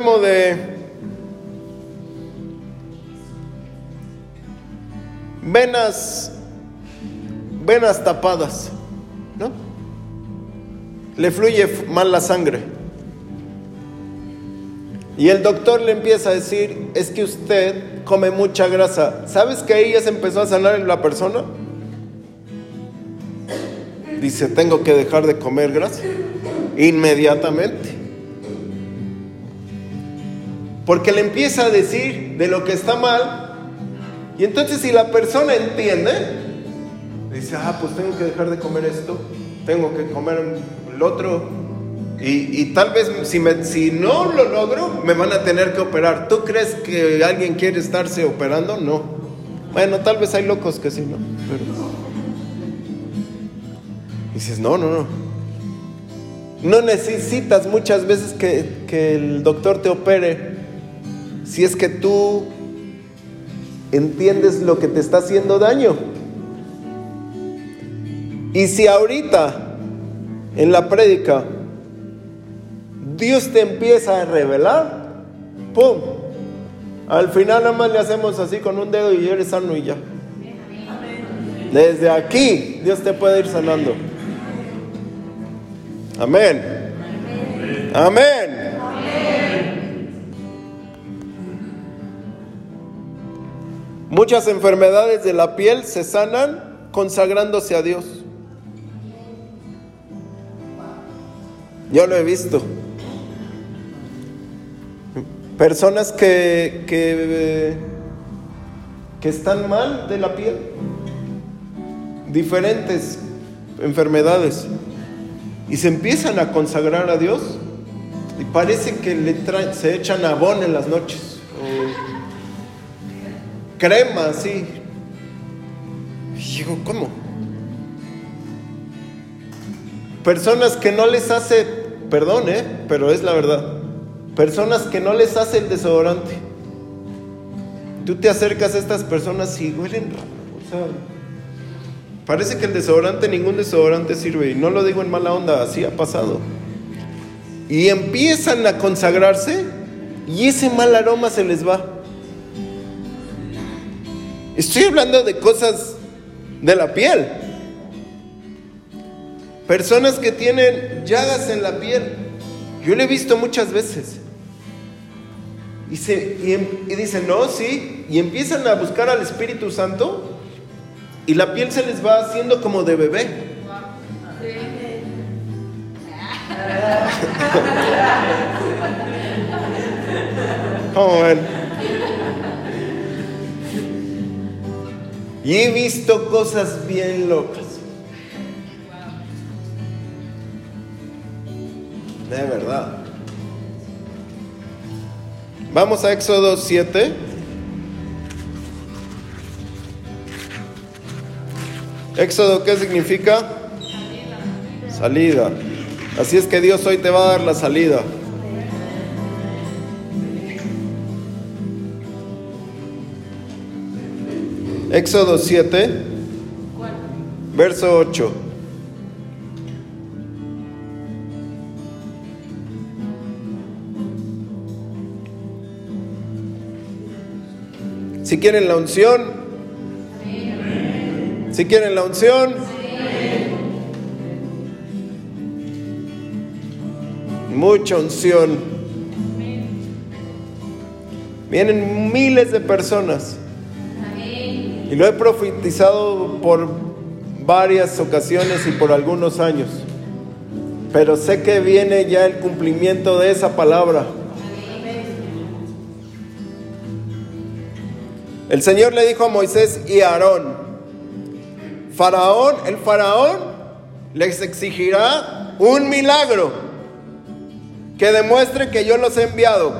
de venas, venas tapadas, ¿no? Le fluye mal la sangre. Y el doctor le empieza a decir, es que usted come mucha grasa. ¿Sabes que ahí ya se empezó a sanar la persona? Dice, tengo que dejar de comer grasa. Inmediatamente. Porque le empieza a decir de lo que está mal. Y entonces si la persona entiende, dice, ah, pues tengo que dejar de comer esto, tengo que comer el otro. Y, tal vez si, si no lo logro, me van a tener que operar. ¿Tú crees que alguien quiere estarse operando? No. Bueno, tal vez hay locos que sí, ¿no? Pero... Dices, no, no, no. No necesitas muchas veces que, que el doctor te opere si es que tú entiendes lo que te está haciendo daño. Y si ahorita en la prédica Dios te empieza a revelar, ¡pum! Al final nada más le hacemos así con un dedo y eres sano y ya. Desde aquí Dios te puede ir sanando. Amén. Amén. Muchas enfermedades de la piel se sanan consagrándose a Dios. Yo lo he visto. Personas que, que, que están mal de la piel. Diferentes enfermedades. Y se empiezan a consagrar a Dios. Y parece que le se echan abón en las noches crema así. Y digo, ¿cómo? Personas que no les hace, perdón, ¿eh? pero es la verdad. Personas que no les hace el desodorante. Tú te acercas a estas personas y huelen raro. O sea, parece que el desodorante, ningún desodorante sirve. Y no lo digo en mala onda, así ha pasado. Y empiezan a consagrarse y ese mal aroma se les va. Estoy hablando de cosas de la piel. Personas que tienen llagas en la piel. Yo lo he visto muchas veces. Y, se, em, y, dicen, no, sí. Y empiezan a buscar al Espíritu Santo. Y la piel se les va haciendo como de bebé. ¿Cómo ven? Y he visto cosas bien locas. De verdad. Vamos a Éxodo 7. Éxodo, ¿qué significa? Salida. Así es que Dios hoy te va a dar la salida. Éxodo 7, verso 8. Si quieren la unción, si quieren la unción, mucha unción. Vienen miles de personas y lo he profetizado por varias ocasiones y por algunos años. Pero sé que viene ya el cumplimiento de esa palabra. El Señor le dijo a Moisés y a Aarón, Faraón, el faraón les exigirá un milagro que demuestre que yo los he enviado.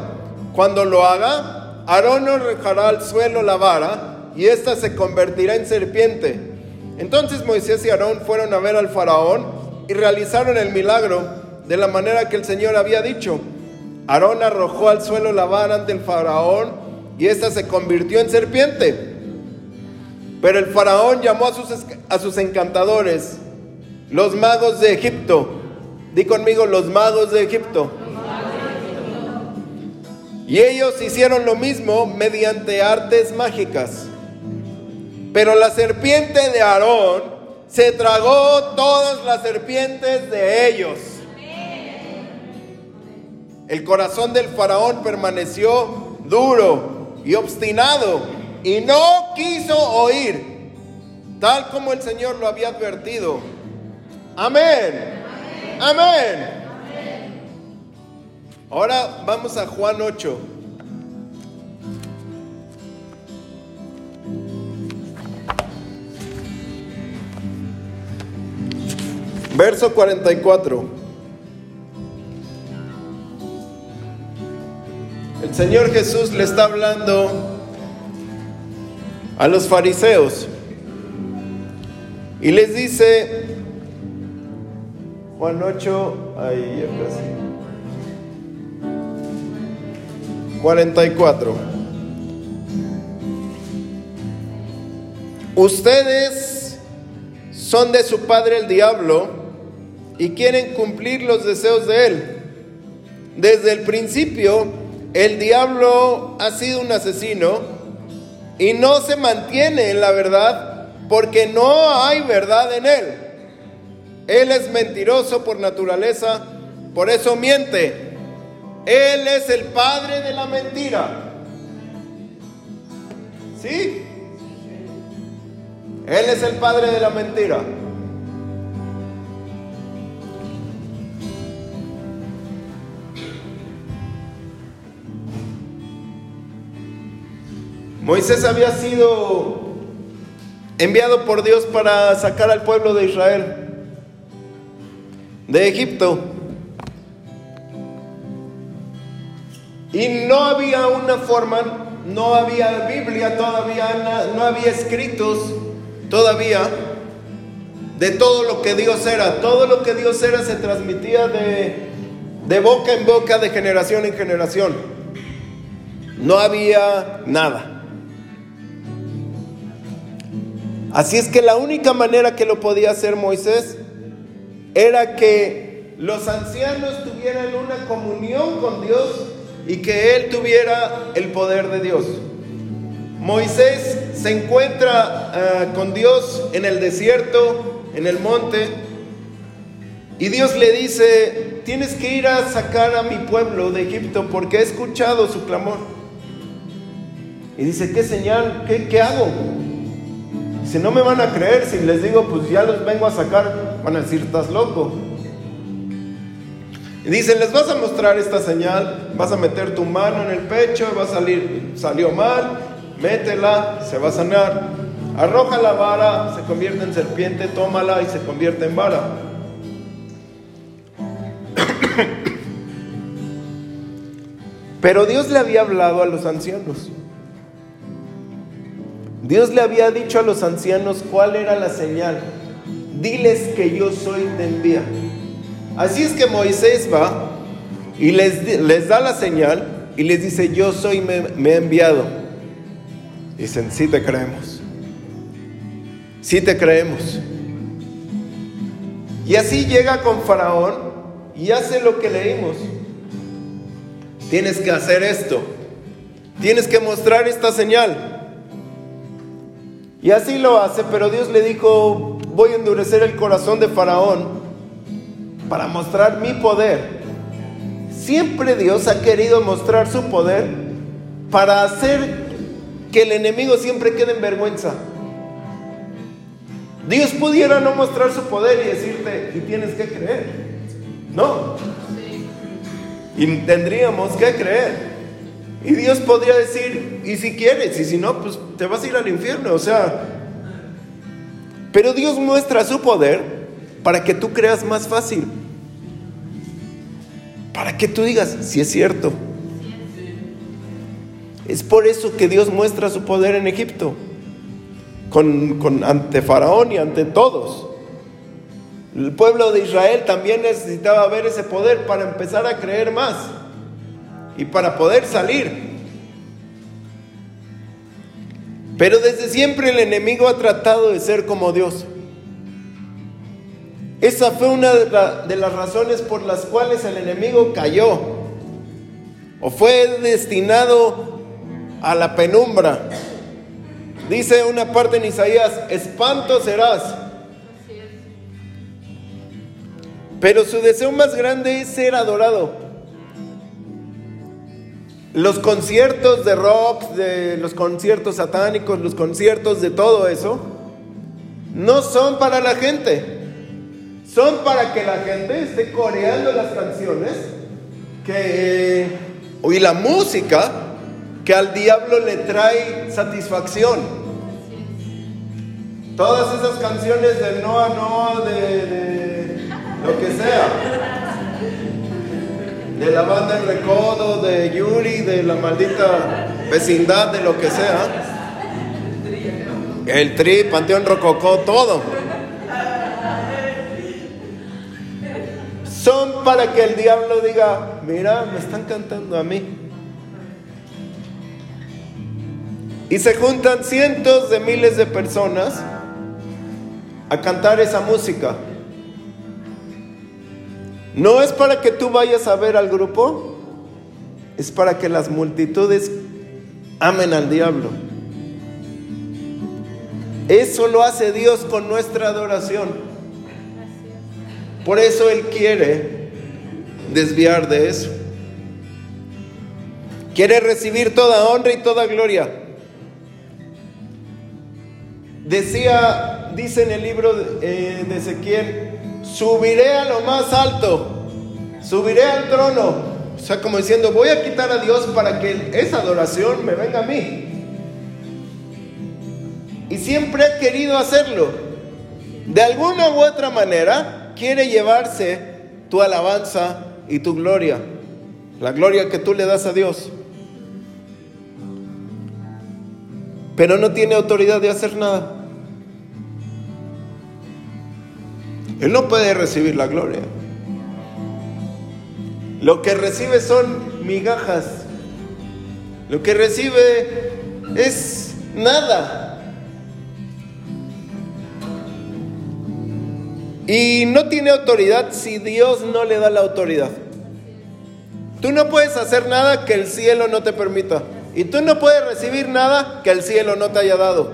Cuando lo haga, Aarón arrojará al suelo la vara y ésta se convertirá en serpiente. Entonces Moisés y Aarón fueron a ver al faraón y realizaron el milagro de la manera que el Señor había dicho. Aarón arrojó al suelo la vara ante el faraón y ésta se convirtió en serpiente. Pero el faraón llamó a sus, a sus encantadores, los magos de Egipto. Di conmigo, los magos de Egipto. Y ellos hicieron lo mismo mediante artes mágicas. Pero la serpiente de Aarón se tragó todas las serpientes de ellos. El corazón del faraón permaneció duro y obstinado y no quiso oír, tal como el Señor lo había advertido. Amén. Amén. Ahora vamos a Juan 8. Verso 44. El Señor Jesús le está hablando a los fariseos y les dice, Juan 8, ahí ya casi. 44. Ustedes son de su padre el diablo y quieren cumplir los deseos de él. Desde el principio, el diablo ha sido un asesino y no se mantiene en la verdad porque no hay verdad en él. Él es mentiroso por naturaleza, por eso miente. Él es el padre de la mentira. ¿Sí? Él es el padre de la mentira. Moisés había sido enviado por Dios para sacar al pueblo de Israel de Egipto. Y no había una forma, no había Biblia todavía, no había escritos todavía de todo lo que Dios era. Todo lo que Dios era se transmitía de, de boca en boca, de generación en generación. No había nada. Así es que la única manera que lo podía hacer Moisés era que los ancianos tuvieran una comunión con Dios y que él tuviera el poder de Dios. Moisés se encuentra ah, con Dios en el desierto, en el monte, y Dios le dice, tienes que ir a sacar a mi pueblo de Egipto porque he escuchado su clamor. Y dice, ¿qué señal? ¿Qué, qué hago? Si no me van a creer, si les digo, pues ya los vengo a sacar, van a decir, estás loco. Y dicen, les vas a mostrar esta señal, vas a meter tu mano en el pecho, va a salir, salió mal, métela, se va a sanar. Arroja la vara, se convierte en serpiente, tómala y se convierte en vara. Pero Dios le había hablado a los ancianos. Dios le había dicho a los ancianos cuál era la señal. Diles que yo soy de envía. Así es que Moisés va y les, les da la señal y les dice, yo soy, me, me he enviado. Dicen, sí te creemos. Sí te creemos. Y así llega con Faraón y hace lo que leímos. Tienes que hacer esto. Tienes que mostrar esta señal. Y así lo hace, pero Dios le dijo, voy a endurecer el corazón de Faraón para mostrar mi poder. Siempre Dios ha querido mostrar su poder para hacer que el enemigo siempre quede en vergüenza. Dios pudiera no mostrar su poder y decirte, y tienes que creer. No. Y tendríamos que creer. Y Dios podría decir, y si quieres, y si no, pues te vas a ir al infierno. O sea, pero Dios muestra su poder para que tú creas más fácil. Para que tú digas, si es cierto. Es por eso que Dios muestra su poder en Egipto, con, con, ante Faraón y ante todos. El pueblo de Israel también necesitaba ver ese poder para empezar a creer más y para poder salir. Pero desde siempre el enemigo ha tratado de ser como Dios. Esa fue una de, las razones por las cuales el enemigo cayó. o fue destinado a la penumbra. Dice una parte en Isaías, espanto serás. Pero su deseo más grande es ser adorado. Los conciertos de rock, de los conciertos satánicos, los conciertos de todo eso, no son para la gente. Son para que la gente esté coreando las canciones que, y la música que al diablo le trae satisfacción. Todas esas canciones de Noa Noa, de, lo que sea, de la banda El Recodo, de Yuri, de la maldita vecindad, de lo que sea. El Tri, Panteón Rococó, todo. Son para que el diablo diga, mira, me están cantando a mí. Y se juntan cientos de miles de personas a cantar esa música. No es para que tú vayas a ver al grupo, es para que las multitudes amen al diablo. Eso lo hace Dios con nuestra adoración. Por eso Él quiere desviar de eso. Quiere recibir toda honra y toda gloria. Decía, dice en el libro de, de Ezequiel, subiré a lo más alto, subiré al trono. O sea, como diciendo, voy a quitar a Dios para que esa adoración me venga a mí. Y siempre ha querido hacerlo. De alguna u otra manera, quiere llevarse tu alabanza y tu gloria. La gloria que tú le das a Dios. Pero no tiene autoridad de hacer nada. Él no puede recibir la gloria. Lo que recibe son migajas. Lo que recibe es nada. Y no tiene autoridad si Dios no le da la autoridad. Tú no puedes hacer nada que el cielo no te permita. Y tú no puedes recibir nada que el cielo no te haya dado.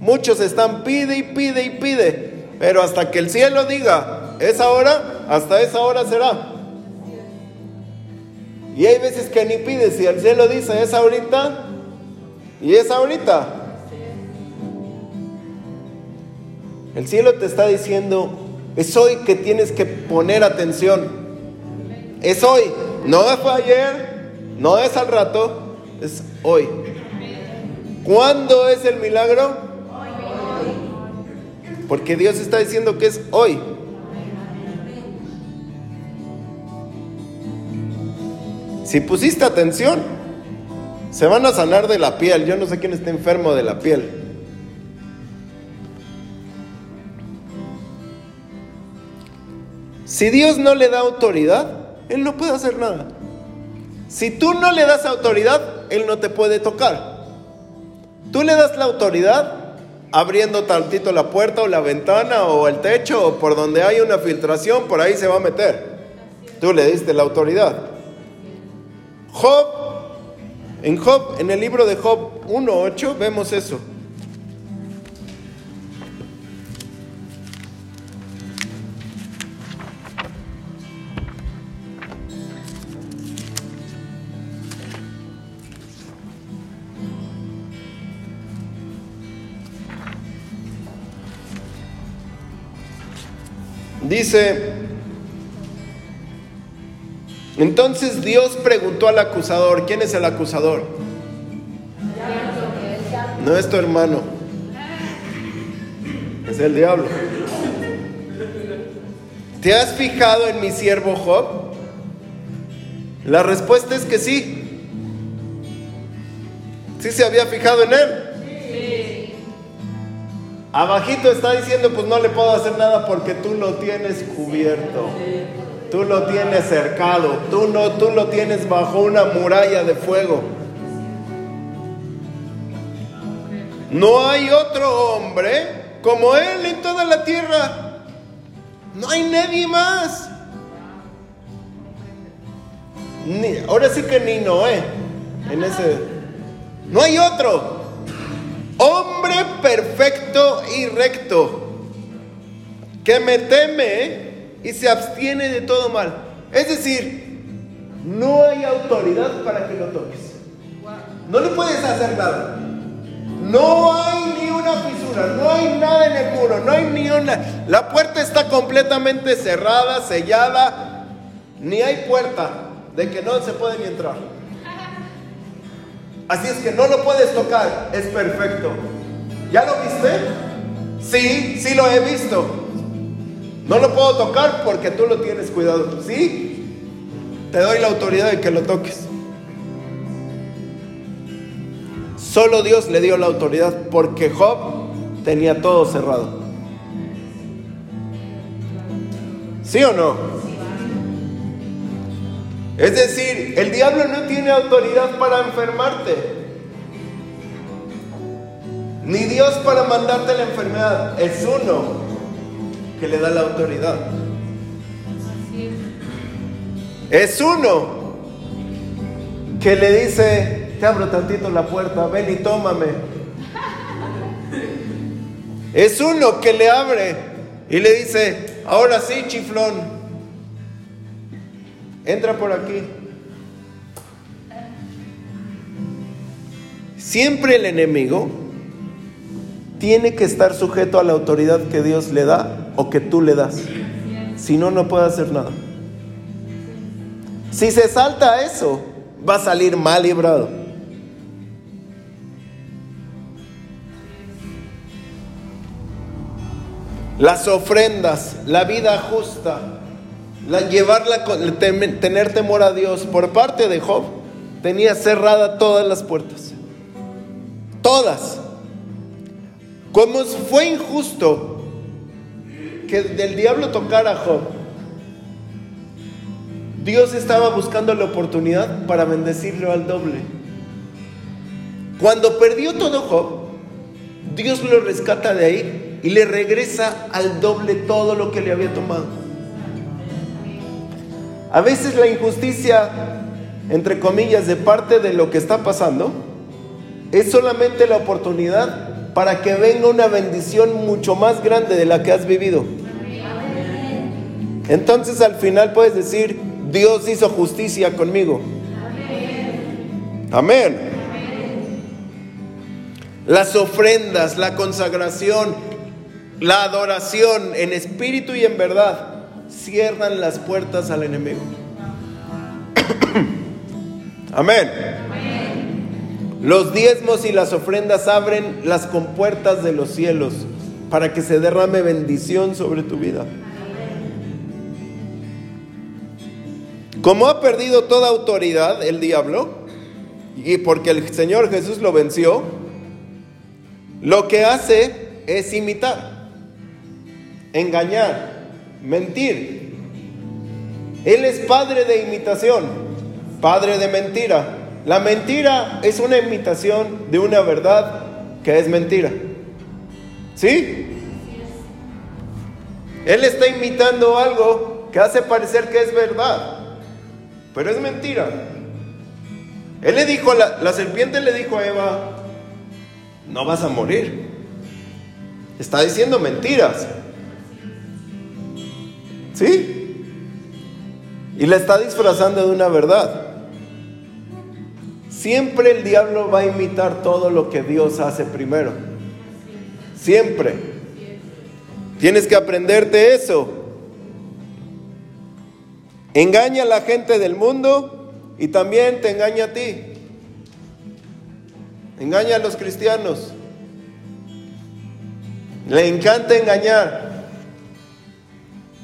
Muchos están pide y pide y pide. Pero hasta que el cielo diga, esa hora, hasta esa hora será. Y hay veces que ni pides, si el cielo dice, es ahorita, y es ahorita. El cielo te está diciendo, es hoy que tienes que poner atención. Es hoy, no fue ayer, no es al rato, es hoy. ¿Cuándo es el milagro? Porque Dios está diciendo que es hoy. Si pusiste atención, se van a sanar de la piel. Yo no sé quién está enfermo de la piel. Si Dios no le da autoridad, Él no puede hacer nada. Si tú no le das autoridad, Él no te puede tocar. Tú le das la autoridad abriendo tantito la puerta o la ventana o el techo o por donde hay una filtración, por ahí se va a meter. Tú le diste la autoridad. Job, en Job, en el libro de Job 1.8 vemos eso. Dice, entonces Dios preguntó al acusador, ¿quién es el acusador? No es tu hermano, es el diablo. ¿Te has fijado en mi siervo Job? La respuesta es que sí. Sí se había fijado en él. Abajito está diciendo, pues no le puedo hacer nada porque tú lo tienes cubierto. Tú lo tienes cercado. Tú no, tú lo tienes bajo una muralla de fuego. No hay otro hombre como él en toda la tierra. No hay nadie más. ahora sí que ni Noé. En ese. No hay otro. Hombre perfecto y recto. Que me teme y se abstiene de todo mal. Es decir, no hay autoridad para que lo toques. No le puedes hacer nada. No hay ni una fisura, no hay nada en el muro, no hay ni una... La puerta está completamente cerrada, sellada, ni hay puerta de que no se puede ni entrar. Así es que no lo puedes tocar, es perfecto. ¿Ya lo viste? Sí, sí lo he visto. No lo puedo tocar porque tú lo tienes cuidado. ¿Sí? Te doy la autoridad de que lo toques. Solo Dios le dio la autoridad porque Job tenía todo cerrado. ¿Sí o no? Es decir, el diablo no tiene autoridad para enfermarte. Ni Dios para mandarte la enfermedad. Es uno que le da la autoridad. Es uno que le dice, te abro tantito la puerta, ven y tómame. Es uno que le abre y le dice, ahora sí, chiflón, entra por aquí. Siempre el enemigo tiene que estar sujeto a la autoridad que Dios le da o que tú le das. Si no, no puede hacer nada. Si se salta eso, va a salir mal librado. las ofrendas, la vida justa, la, llevarla, tener temor a Dios por parte de Job, tenía cerrada todas las puertas. Todas. Como fue injusto que del diablo tocara a Job, Dios estaba buscando la oportunidad para bendecirlo al doble. Cuando perdió todo Job, Dios lo rescata de ahí y le regresa al doble todo lo que le había tomado. A veces la injusticia, entre comillas, de parte de lo que está pasando, es solamente la oportunidad para que venga una bendición mucho más grande de la que has vivido. Entonces al final puedes decir, Dios hizo justicia conmigo. Amén. Las ofrendas, la consagración, la adoración en espíritu y en verdad cierran las puertas al enemigo. Amén. Los diezmos y las ofrendas abren las compuertas de los cielos para que se derrame bendición sobre tu vida. Como ha perdido toda autoridad el diablo, y porque el Señor Jesús lo venció, lo que hace es imitar engañar, mentir. Él es padre de imitación, padre de mentira. La mentira es una imitación de una verdad que es mentira. ¿Sí? Él está imitando algo que hace parecer que es verdad, pero es mentira. Él le dijo, la, la serpiente le dijo a Eva, no vas a morir. Está diciendo mentiras. ¿Sí? Y la está disfrazando de una verdad. Siempre el diablo va a imitar todo lo que Dios hace primero. Siempre. Tienes que aprenderte eso. Engaña a la gente del mundo y también te engaña a ti. Engaña a los cristianos. Le encanta engañar.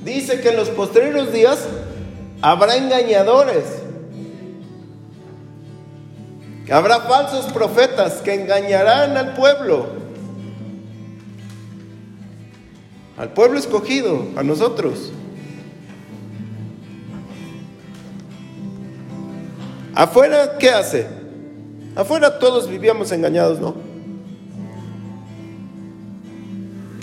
Dice que en los posteriores días habrá engañadores. Habrá falsos profetas que engañarán al pueblo. Al pueblo escogido, a nosotros. Afuera, ¿qué hace? Afuera todos vivíamos engañados, ¿no?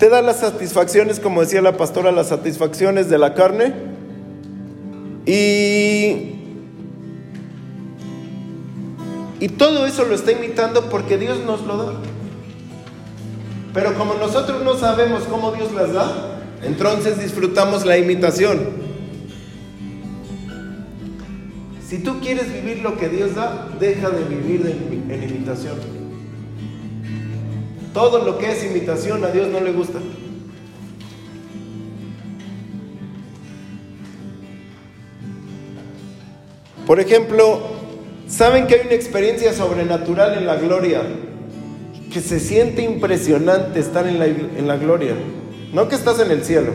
te da las satisfacciones, como decía la pastora, las satisfacciones de la carne. Y Y todo eso lo está imitando porque Dios nos lo da. Pero como nosotros no sabemos cómo Dios las da, entonces disfrutamos la imitación. Si tú quieres vivir lo que Dios da, deja de vivir en, imitación. Todo lo que es imitación a Dios no le gusta. Por ejemplo, ¿saben que hay una experiencia sobrenatural en la gloria? Que se siente impresionante estar en la, en la gloria. No que estás en el cielo.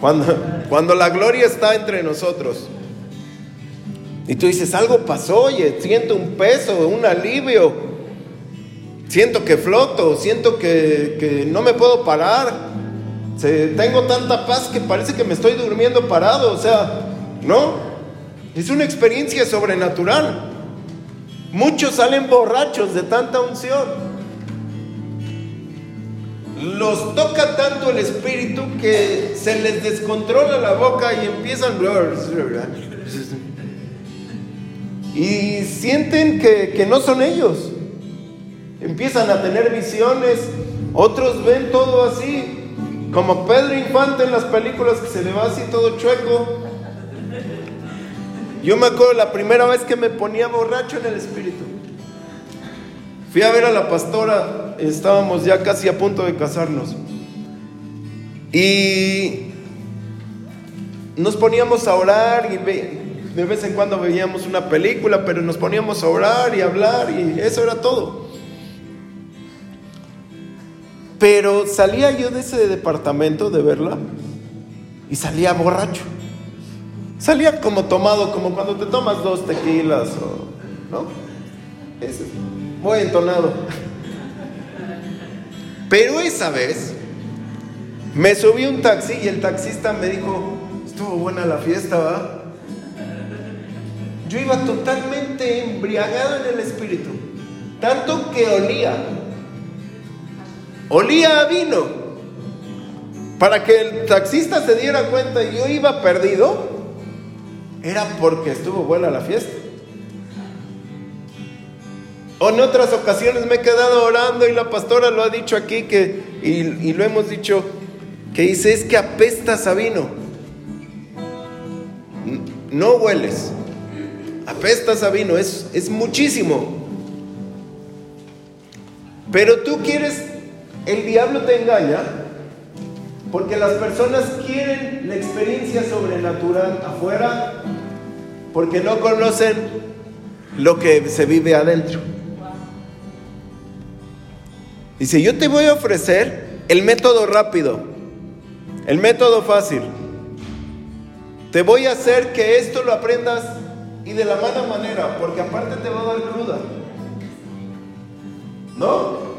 Cuando, cuando la gloria está entre nosotros. Y tú dices, algo pasó, oye, siento un peso, un alivio. Siento que floto, siento que, que no me puedo parar. tengo tanta paz que parece que me estoy durmiendo parado. O sea, ¿no? Es una experiencia sobrenatural. Muchos salen borrachos de tanta unción. Los toca tanto el espíritu que se les descontrola la boca y empiezan y sienten que, que no son ellos. Empiezan a tener visiones, otros ven todo así, como Pedro Infante en las películas que se le va así todo chueco. Yo me acuerdo la primera vez que me ponía borracho en el espíritu. Fui a ver a la pastora, estábamos ya casi a punto de casarnos. Y nos poníamos a orar y de vez en cuando veíamos una película, pero nos poníamos a orar y a hablar y eso era todo. Pero salía yo de ese departamento de verla y salía borracho. Salía como tomado, como cuando te tomas dos tequilas, o, ¿no? Es muy entonado. Pero esa vez me subí un taxi y el taxista me dijo, estuvo buena la fiesta, ¿va? Yo iba totalmente embriagado en el espíritu, tanto que olía, olía a vino. Para que el taxista se diera cuenta y yo iba perdido, era porque estuvo buena la fiesta. O en otras ocasiones me he quedado orando y la pastora lo ha dicho aquí que, y, lo hemos dicho, que dice es que apestas a vino. No hueles, apestas a vino, es, es muchísimo. Pero tú quieres, el diablo te engaña porque las personas quieren la experiencia sobrenatural afuera porque no conocen lo que se vive adentro. Dice, yo te voy a ofrecer el método rápido, el método fácil. Te voy a hacer que esto lo aprendas y de la mala manera, porque aparte te va a dar cruda. ¿No?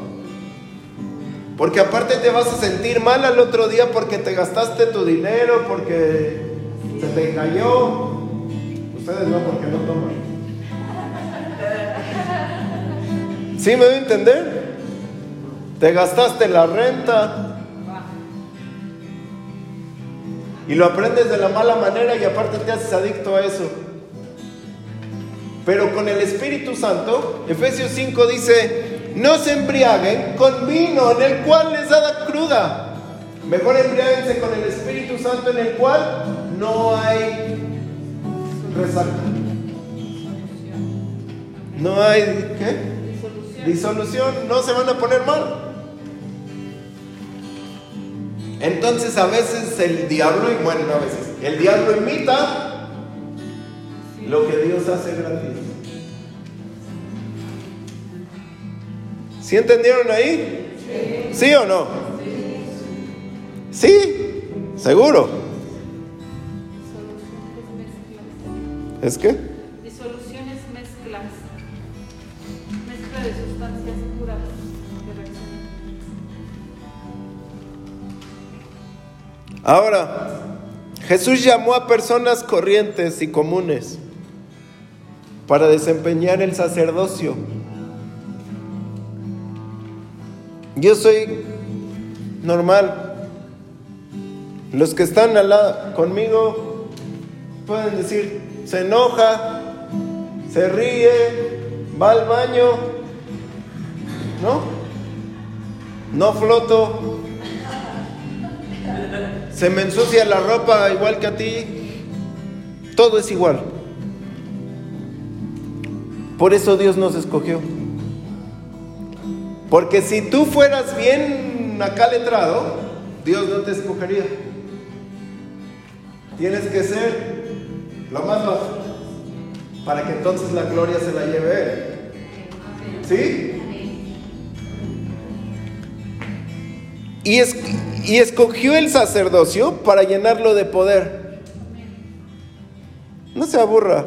Porque aparte te vas a sentir mal al otro día porque te gastaste tu dinero, porque se te cayó. Ustedes no, porque no toman. ¿Sí me voy a entender? Te gastaste la renta. Y lo aprendes de la mala manera y aparte te haces adicto a eso. Pero con el Espíritu Santo, Efesios 5 dice, no se embriaguen con vino en el cual les da cruda. Mejor embriáguense con el Espíritu Santo en el cual no hay resaca. No hay ¿qué? Disolución. No se van a poner mal. Entonces a veces el diablo, y bueno, a veces, el diablo imita lo que Dios hace gratis. ¿Sí entendieron ahí? ¿Sí, o no? ¿Sí? ¿Seguro? ¿Es qué? Disoluciones mezclas. Mezcla de sustancias puras Ahora, Jesús llamó a personas corrientes y comunes para desempeñar el sacerdocio. Yo soy normal. Los que están al lado conmigo pueden decir, se enoja, se ríe, va al baño, ¿no? No floto, se me ensucia la ropa igual que a ti, todo es igual. Por eso Dios nos escogió. Porque si tú fueras bien acá letrado, Dios no te escogería. Tienes que ser lo más para que entonces la gloria se la lleve Él. ¿Sí? Y, es, y escogió el sacerdocio para llenarlo de poder. No se aburra.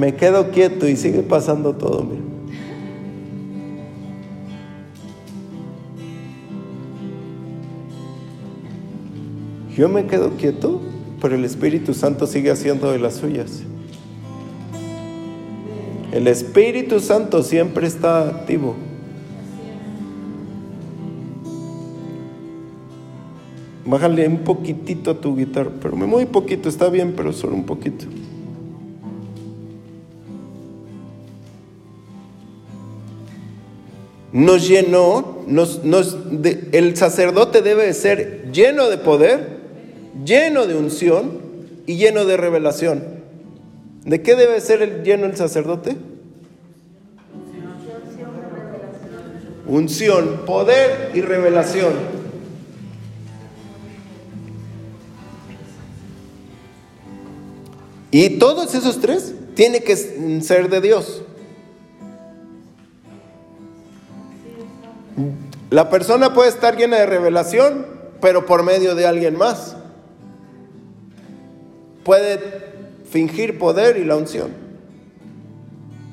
Me quedo quieto y sigue pasando todo. Mira. Yo me quedo quieto, pero el Espíritu Santo sigue haciendo de las suyas. El Espíritu Santo siempre está activo. Bájale un poquitito a tu guitarra, pero muy poquito, está bien, pero solo un poquito. Nos llenó, nos, el sacerdote debe ser lleno de poder, lleno de unción y lleno de revelación. ¿De qué debe ser el lleno el sacerdote? Unción, poder y revelación. Y todos esos tres tienen que ser de Dios. La persona puede estar llena de revelación, pero por medio de alguien más. Puede fingir poder y la unción.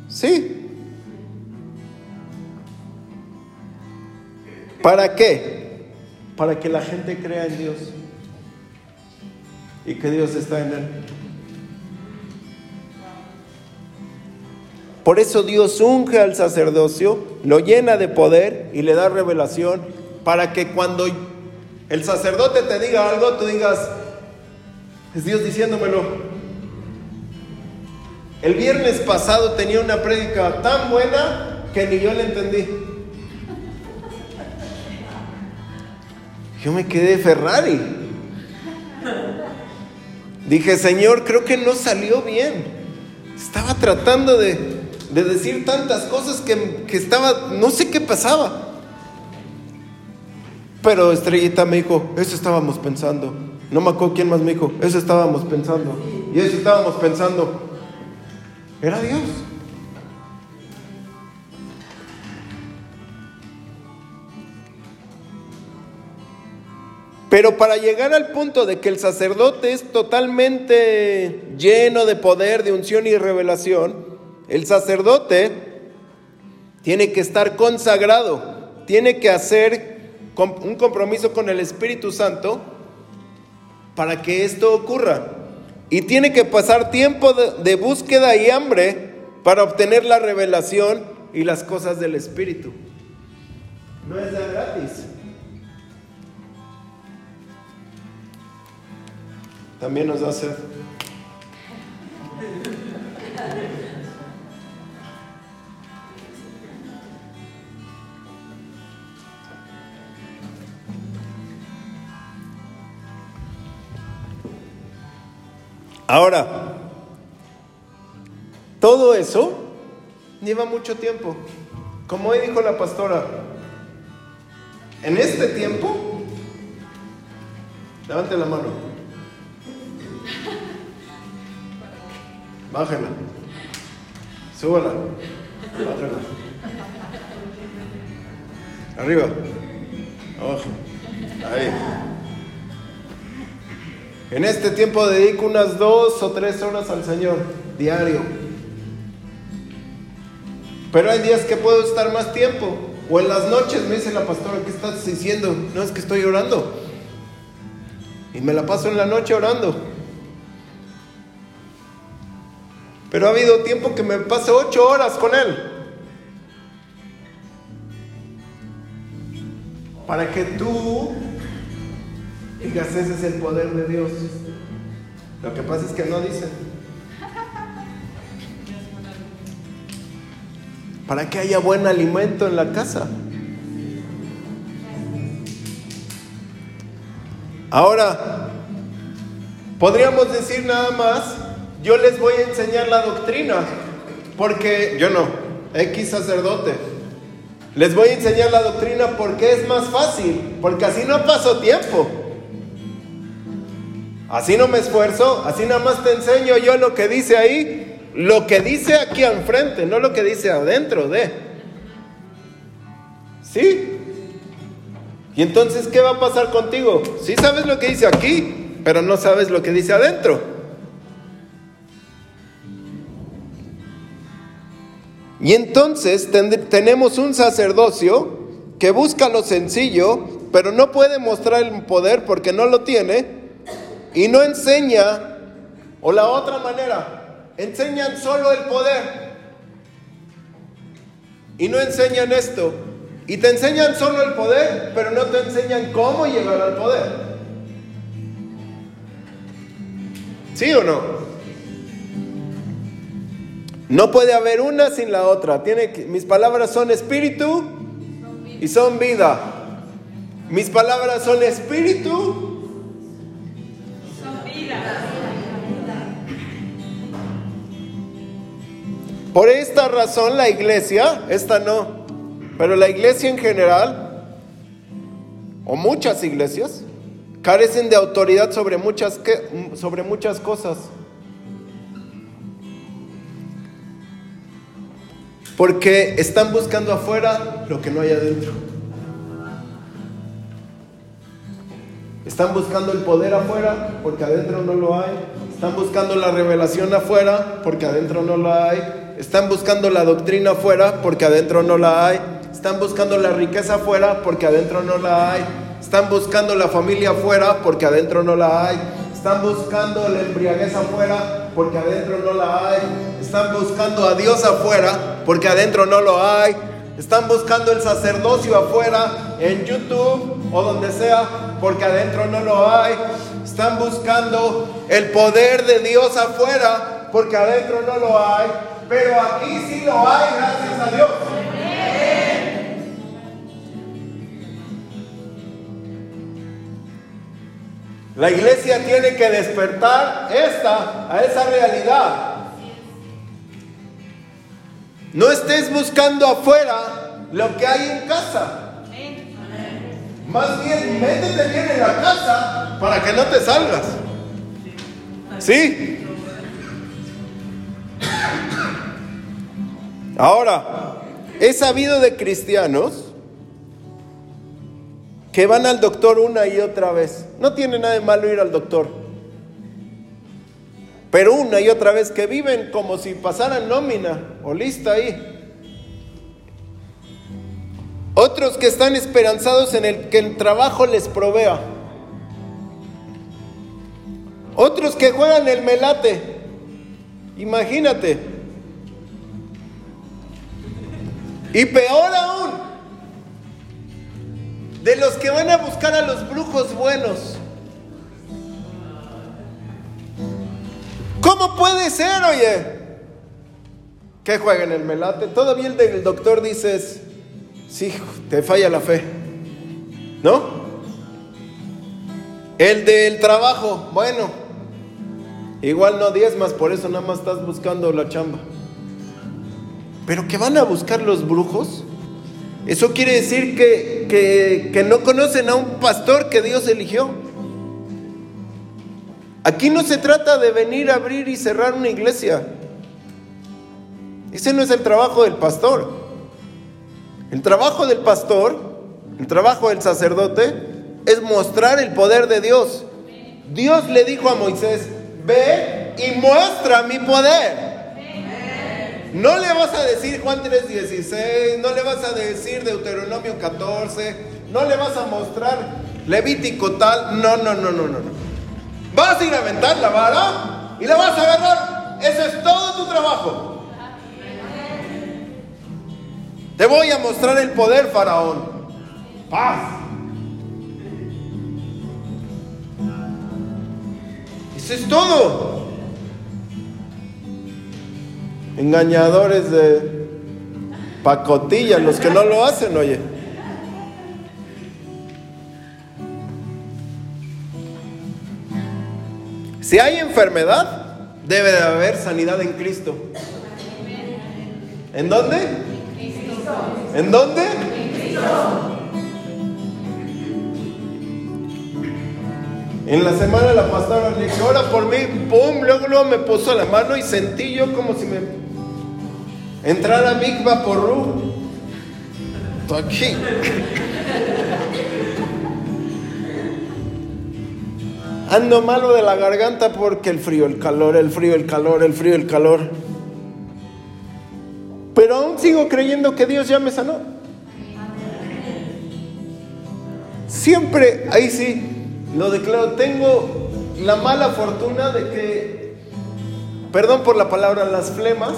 Sí. ¿Para qué? Para que la gente crea en Dios y que Dios está en él. Por eso Dios unge al sacerdocio, lo llena de poder y le da revelación para que cuando el sacerdote te diga algo, tú digas, es Dios diciéndomelo. El viernes pasado tenía una prédica tan buena que ni yo la entendí. Yo me quedé Ferrari. Dije, Señor, creo que no salió bien. Estaba tratando de, de decir tantas cosas que, estaba, no sé qué pasaba. Pero Estrellita me dijo, eso estábamos pensando. No me acuerdo quién más me dijo, eso estábamos pensando. Y eso estábamos pensando. Era Dios. Pero para llegar al punto de que el sacerdote es totalmente lleno de poder, de unción y revelación, el sacerdote tiene que estar consagrado, tiene que hacer un compromiso con el Espíritu Santo para que esto ocurra. Y tiene que pasar tiempo de, búsqueda y hambre para obtener la revelación y las cosas del Espíritu. No es de gratis. También nos hace Ahora, todo eso lleva mucho tiempo. Como hoy dijo la pastora, en este tiempo, levante la mano, bájela, súbala, bájela, arriba, abajo, ahí. En este tiempo dedico unas dos o tres horas al Señor diario. Pero hay días que puedo estar más tiempo. O en las noches me dice la pastora, ¿qué estás diciendo? No es que estoy orando. y me la paso en la noche orando. Pero ha habido tiempo que me paso ocho horas con Él. Para que tú digas, ese es el poder de Dios. Lo que pasa es que no dicen. Para que haya buen alimento en la casa. Ahora, podríamos decir nada más, yo les voy a enseñar la doctrina, porque yo no, X sacerdote. Les voy a enseñar la doctrina porque es más fácil, porque así no paso tiempo. Así no me esfuerzo, así nada más te enseño yo lo que dice ahí, lo que dice aquí enfrente, no lo que dice adentro de. ¿Sí? Y entonces, ¿qué va a pasar contigo? Sí sabes lo que dice aquí, pero no sabes lo que dice adentro. Y entonces tenemos un sacerdocio que busca lo sencillo, pero no puede mostrar el poder porque no lo tiene, y no enseña, o la otra manera, enseñan solo el poder, y no enseñan esto, y te enseñan solo el poder, pero no te enseñan cómo llegar al poder. ¿Sí o no? No puede haber una sin la otra. Tiene mis palabras son espíritu y son vida. Mis palabras son espíritu. Por esta razón la iglesia, esta no, pero la iglesia en general, o muchas iglesias, carecen de autoridad sobre muchas, sobre muchas cosas. Porque están buscando afuera lo que no hay adentro. Están buscando el poder afuera porque adentro no lo hay. Están buscando la revelación afuera porque adentro no la hay. Están buscando la doctrina afuera porque adentro no la hay. Están buscando la riqueza afuera porque adentro no la hay. Están buscando la familia afuera porque adentro no la hay. Están buscando la embriaguez afuera porque adentro no la hay. Están buscando a Dios afuera porque adentro no lo hay. Están buscando el sacerdocio afuera, en YouTube o donde sea, porque adentro no lo hay. Están buscando el poder de Dios afuera, porque adentro no lo hay. Pero aquí sí lo hay, gracias a Dios. La iglesia tiene que despertar esta, a esa realidad. No estés buscando afuera lo que hay en casa. Más bien, métete bien en la casa para que no te salgas. ¿Sí? Ahora, he sabido de cristianos que van al doctor una y otra vez. No tiene nada de malo ir al doctor. Pero una y otra vez que viven como si pasaran nómina o lista ahí. Otros que están esperanzados en el que el trabajo les provea. Otros que juegan el melate. Imagínate. Y peor aún, de los que van a buscar a los brujos buenos. ¿Cómo puede ser, oye? Que jueguen el melate. Todavía el del doctor dices, sí, te falla la fe. ¿No? El del trabajo, bueno, igual no más por eso nada más estás buscando la chamba. Pero que van a buscar los brujos. Eso quiere decir que, que, no conocen a un pastor que Dios eligió. Aquí no se trata de venir a abrir y cerrar una iglesia. Ese no es el trabajo del pastor. El trabajo del pastor, el trabajo del sacerdote, es mostrar el poder de Dios. Dios le dijo a Moisés, ve y muestra mi poder. No le vas a decir Juan 3:16, no le vas a decir Deuteronomio 14, no le vas a mostrar Levítico tal. No, no, no, no, no. Vas a ir a aventar la vara y la vas a agarrar. Eso es todo tu trabajo. Te voy a mostrar el poder, faraón. Paz. Eso es todo. Engañadores de pacotilla, los que no lo hacen, oye. Si hay enfermedad, debe de haber sanidad en Cristo. ¿En dónde? ¿En dónde? En la semana la pastora le dije, ora por mí, pum, luego, luego me puso la mano y sentí yo como si me entrara Big Vaporru. Aquí. Ando malo de la garganta porque el frío, el calor, el frío, el calor, el frío, el calor. Pero aún sigo creyendo que Dios ya me sanó. Siempre, ahí sí, lo declaro, tengo la mala fortuna de que, perdón por la palabra, las flemas,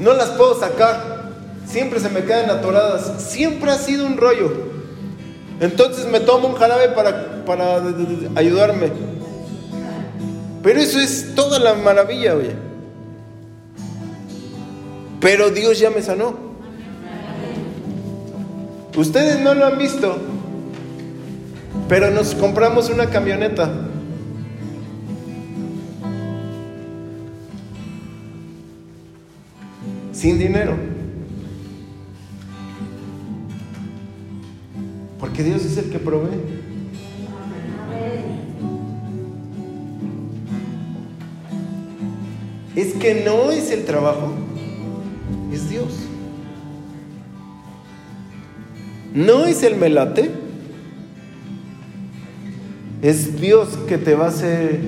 no las puedo sacar. Siempre se me quedan atoradas. Siempre ha sido un rollo. Entonces me tomo un jarabe para, para ayudarme. Pero eso es toda la maravilla, oye. Pero Dios ya me sanó. Ustedes no lo han visto, pero nos compramos una camioneta. Sin dinero. Porque Dios es el que provee. Es que no es el trabajo, es Dios. No es el melate, es Dios que te va a hacer,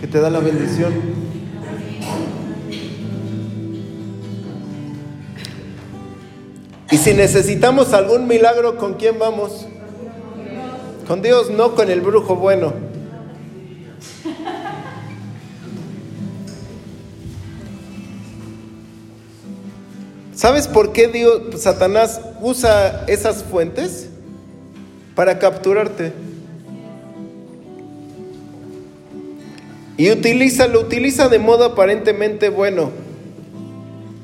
que te da la bendición. Y si necesitamos algún milagro, ¿con quién vamos? Con Dios, no con el brujo bueno. ¿Sabes por qué Dios, Satanás usa esas fuentes? Para capturarte. Y utiliza, lo utiliza de modo aparentemente bueno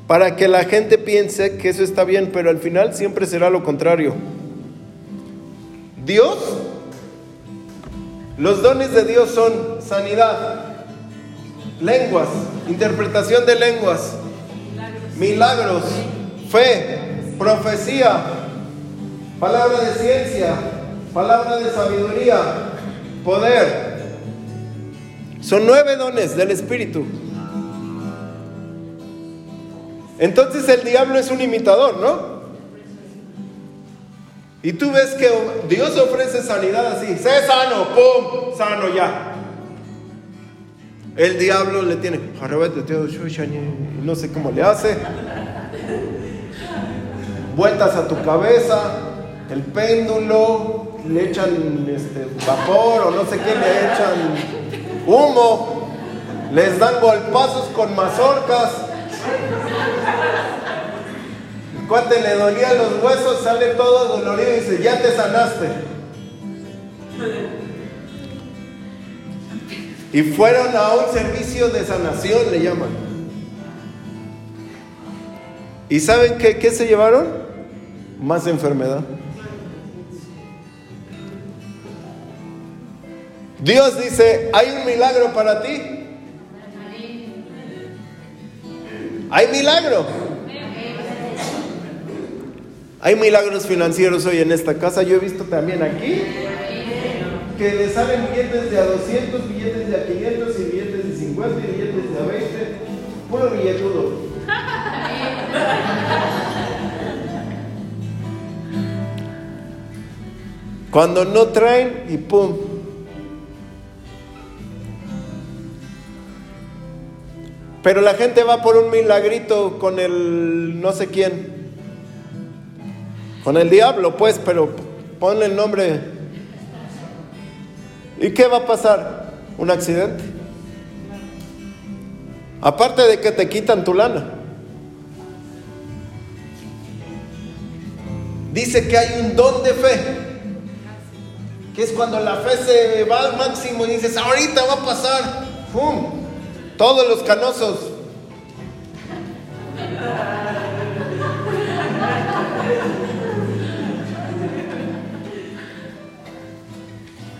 para que la gente piense que eso está bien, pero al final siempre será lo contrario. Dios, los dones de Dios son sanidad, lenguas, interpretación de lenguas, milagros, fe, profecía, palabra de ciencia, palabra de sabiduría, poder. Son nueve dones del Espíritu. Entonces el diablo es un imitador, ¿no? Y tú ves que Dios ofrece sanidad así, sé sano, ¡pum! Sano ya. El diablo le tiene, no sé cómo le hace. Vueltas a tu cabeza, el péndulo, le echan este, vapor o no sé qué, le echan humo, les dan golpazos con mazorcas. El cuate le dolía los huesos, sale todo dolorido y dice, ya te sanaste. Y fueron a un servicio de sanación, le llaman. ¿Y saben qué, qué se llevaron? Más enfermedad. Dios dice, hay un milagro para ti. Hay milagro. Hay milagros financieros hoy en esta casa. Yo he visto también aquí que le salen billetes de a 200, billetes de a 500 y billetes de 50 y billetes de a 20. Puro billetudo. Cuando no traen y pum. Pero la gente va por un milagrito con el no sé quién. Con el diablo, pues, pero ponle el nombre. ¿Y qué va a pasar? Un accidente. Aparte de que te quitan tu lana. Dice que hay un don de fe. Que es cuando la fe se va al máximo y dices, ahorita va a pasar. ¡Pum! Todos los canosos.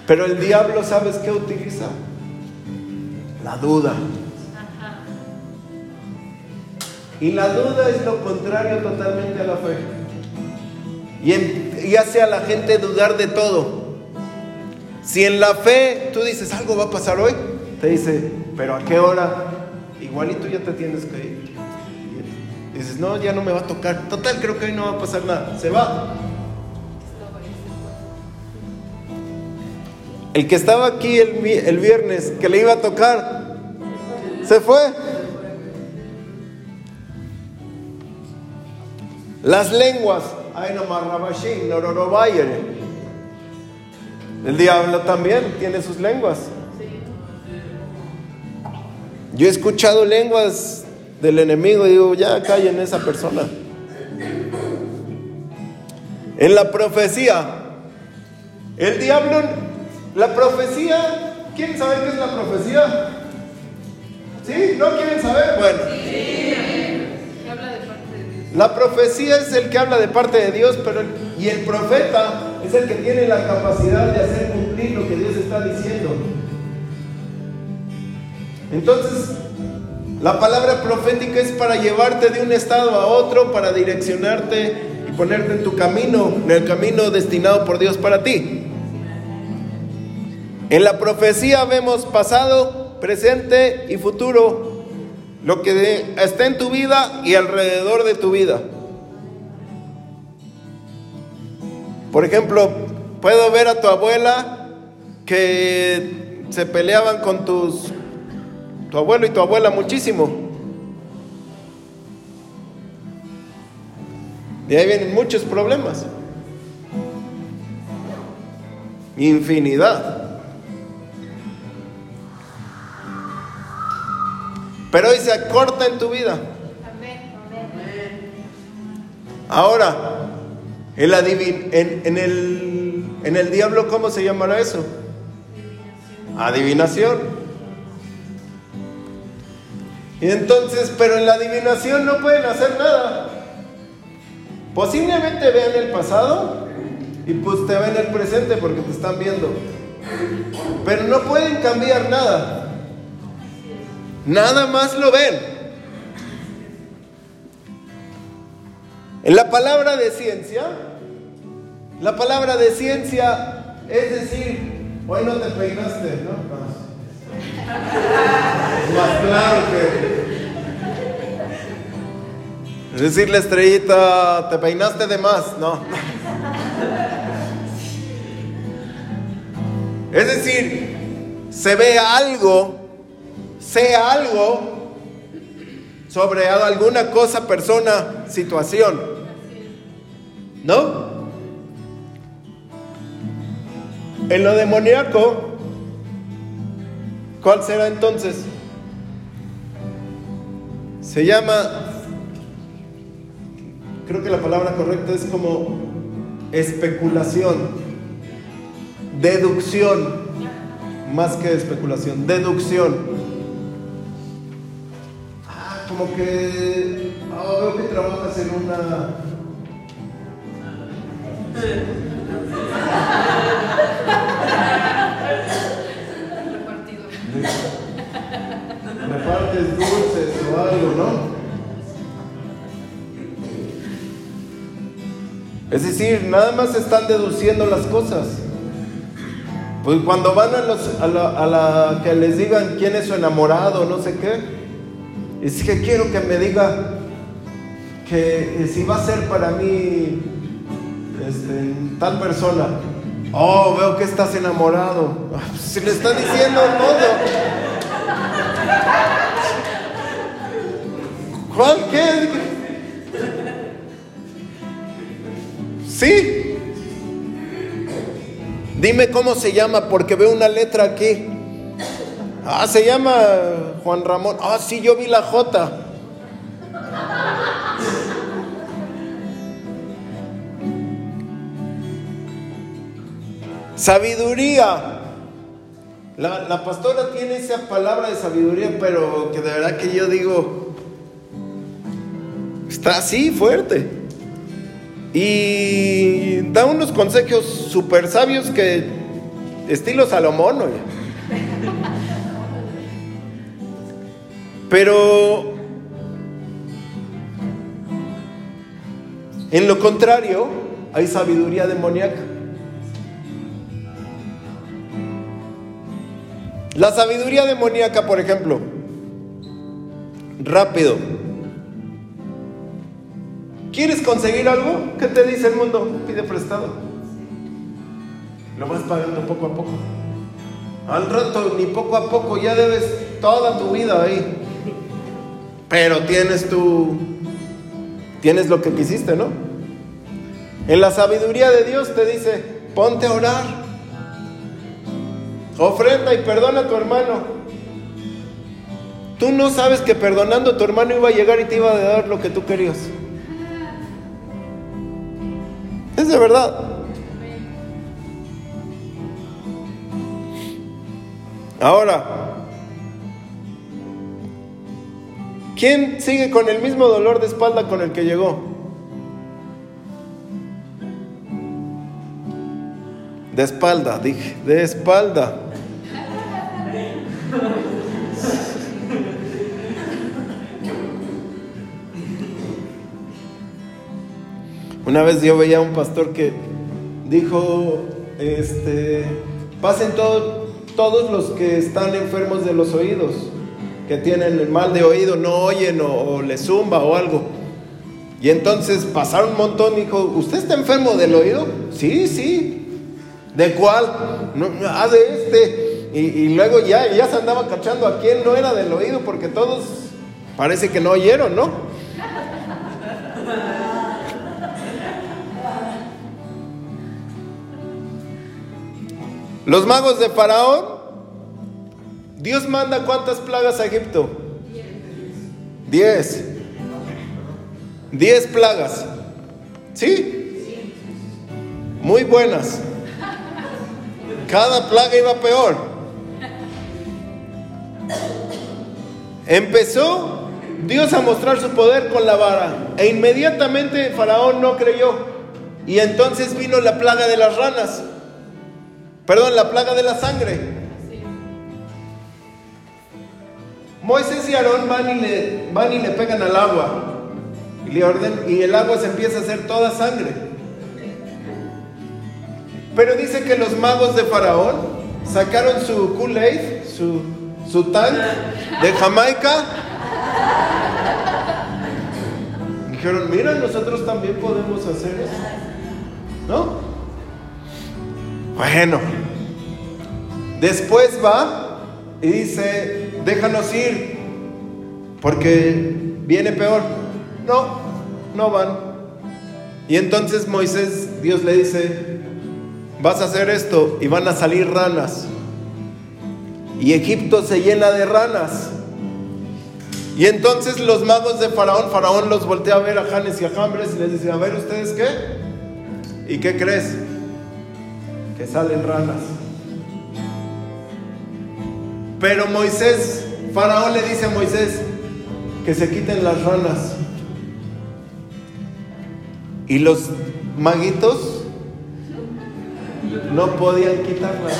Pero el diablo, ¿sabes qué utiliza? La duda. Y la duda es lo contrario totalmente a la fe. Y, hace a la gente dudar de todo. Si en la fe tú dices algo va a pasar hoy, te dice, pero ¿a qué hora? Igualito ya te tienes que ir. Y dices, no, ya no me va a tocar. Total, creo que hoy no va a pasar nada. Se va. El que estaba aquí el, el viernes, que le iba a tocar, se fue. Las lenguas, el diablo también tiene sus lenguas. Yo he escuchado lenguas del enemigo y digo, ya callen esa persona. En la profecía, el diablo, la profecía, ¿quieren saber qué es la profecía? ¿Sí? ¿No quieren saber? Bueno. La profecía es el que habla de parte de Dios, pero y el profeta es el que tiene la capacidad de hacer cumplir lo que Dios está diciendo. Entonces, la palabra profética es para llevarte de un estado a otro, para direccionarte y ponerte en tu camino, en el camino destinado por Dios para ti. En la profecía vemos pasado, presente y futuro lo que está en tu vida y alrededor de tu vida. Por ejemplo, puedo ver a tu abuela que se peleaban con tus tu abuelo y tu abuela muchísimo. Y ahí vienen muchos problemas. Infinidad. Pero hoy se corta en tu vida. Ahora, en, la en, el, en el diablo, ¿cómo se llamará eso? Adivinación. Y entonces, pero en la adivinación no pueden hacer nada. Posiblemente vean el pasado y pues te ven el presente porque te están viendo. Pero no pueden cambiar nada. Nada más lo ven. En la palabra de ciencia, la palabra de ciencia es decir, hoy no te peinaste, ¿no? Más claro que... Es decir, la estrellita, te peinaste de más, no. Es decir, se ve algo sea algo sobre alguna cosa, persona, situación. ¿No? En lo demoníaco, ¿cuál será entonces? Se llama, creo que la palabra correcta es como especulación, deducción, más que especulación, deducción como que oh, veo que trabajas en una repartes dulces o algo, ¿no? Es decir, nada más están deduciendo las cosas. Pues cuando van a, los, a, la, a la que les digan quién es su enamorado, no sé qué, es que quiero que me diga que eh, si va a ser para mí este, tal persona. Oh, veo que estás enamorado. Si le está diciendo todo. Juan, ¿qué? Sí. Dime cómo se llama, porque veo una letra aquí. Ah, se llama Juan Ramón. Ah, sí, yo vi la J. Sabiduría. La, la, pastora tiene esa palabra de sabiduría, pero que de verdad que yo digo, está así fuerte. Y da unos consejos súper sabios que estilo Salomón. Oye. Pero en lo contrario, hay sabiduría demoníaca. La sabiduría demoníaca, por ejemplo, rápido. ¿Quieres conseguir algo? ¿Qué te dice el mundo? Pide prestado. Lo vas pagando poco a poco. Al rato, ni poco a poco, ya debes toda tu vida ahí. Pero tienes tu. Tienes lo que quisiste, ¿no? En la sabiduría de Dios te dice: ponte a orar. Ofrenda y perdona a tu hermano. Tú no sabes que perdonando a tu hermano iba a llegar y te iba a dar lo que tú querías. Es de verdad. Ahora, ¿quién sigue con el mismo dolor de espalda con el que llegó? De espalda, dije, de espalda. Una vez yo veía a un pastor que dijo, este, pasen todos los que están enfermos de los oídos, que tienen el mal de oído, no oyen o, les zumba o algo. Y entonces pasaron un montón y dijo, ¿usted está enfermo del oído? Sí, sí. ¿De cuál? Ah, de este. Y, luego ya, ya se andaba cachando a quién no era del oído porque todos parece que no oyeron, ¿no? Los magos de Faraón, Dios manda cuántas plagas a Egipto? Diez. Diez plagas. ¿Sí? Muy buenas. Cada plaga iba peor. Empezó Dios a mostrar su poder con la vara e inmediatamente Faraón no creyó. Y entonces vino la plaga de las ranas. Perdón, la plaga de la sangre. Moisés y Aarón van y le, van y le pegan al agua. Y, le orden, y el agua se empieza a hacer toda sangre. Pero dice que los magos de Faraón sacaron su Kool-Aid, su, su de Jamaica. Dijeron, mira, nosotros también podemos hacer eso. ¿No? Bueno, después va y dice, déjanos ir, porque viene peor. No, no van. Y entonces Moisés, Dios le dice, vas a hacer esto y van a salir ranas. Y Egipto se llena de ranas. Y entonces los magos de Faraón, Faraón los voltea a ver a Janes y a Jambres y les dice, a ver ustedes qué. ¿Y qué crees? que salen ranas. Pero Moisés, Faraón le dice a Moisés que se quiten las ranas. Y los maguitos no podían quitarlas.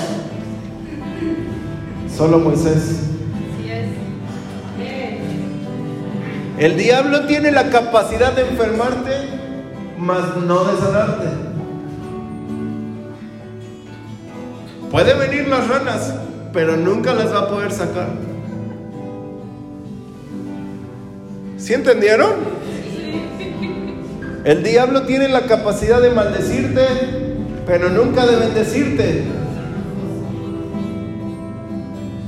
Solo Moisés. El diablo tiene la capacidad de enfermarte, mas no de sanarte. Puede venir las ranas, pero nunca las va a poder sacar. ¿Sí entendieron? El diablo tiene la capacidad de maldecirte, pero nunca de bendecirte.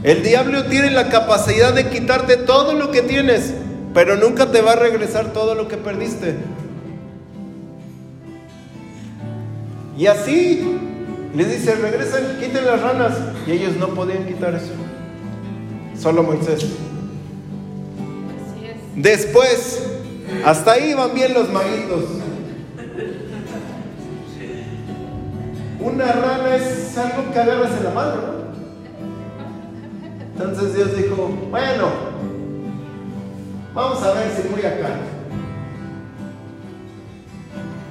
El diablo tiene la capacidad de quitarte todo lo que tienes, pero nunca te va a regresar todo lo que perdiste. Y así Les dice, regresen, quiten las ranas. Y ellos no podían quitar eso. Solo Moisés. Después, hasta ahí van bien los maguitos. Una rana es algo que agarras en la mano, ¿no? Entonces Dios dijo, bueno, vamos a ver si voy acá.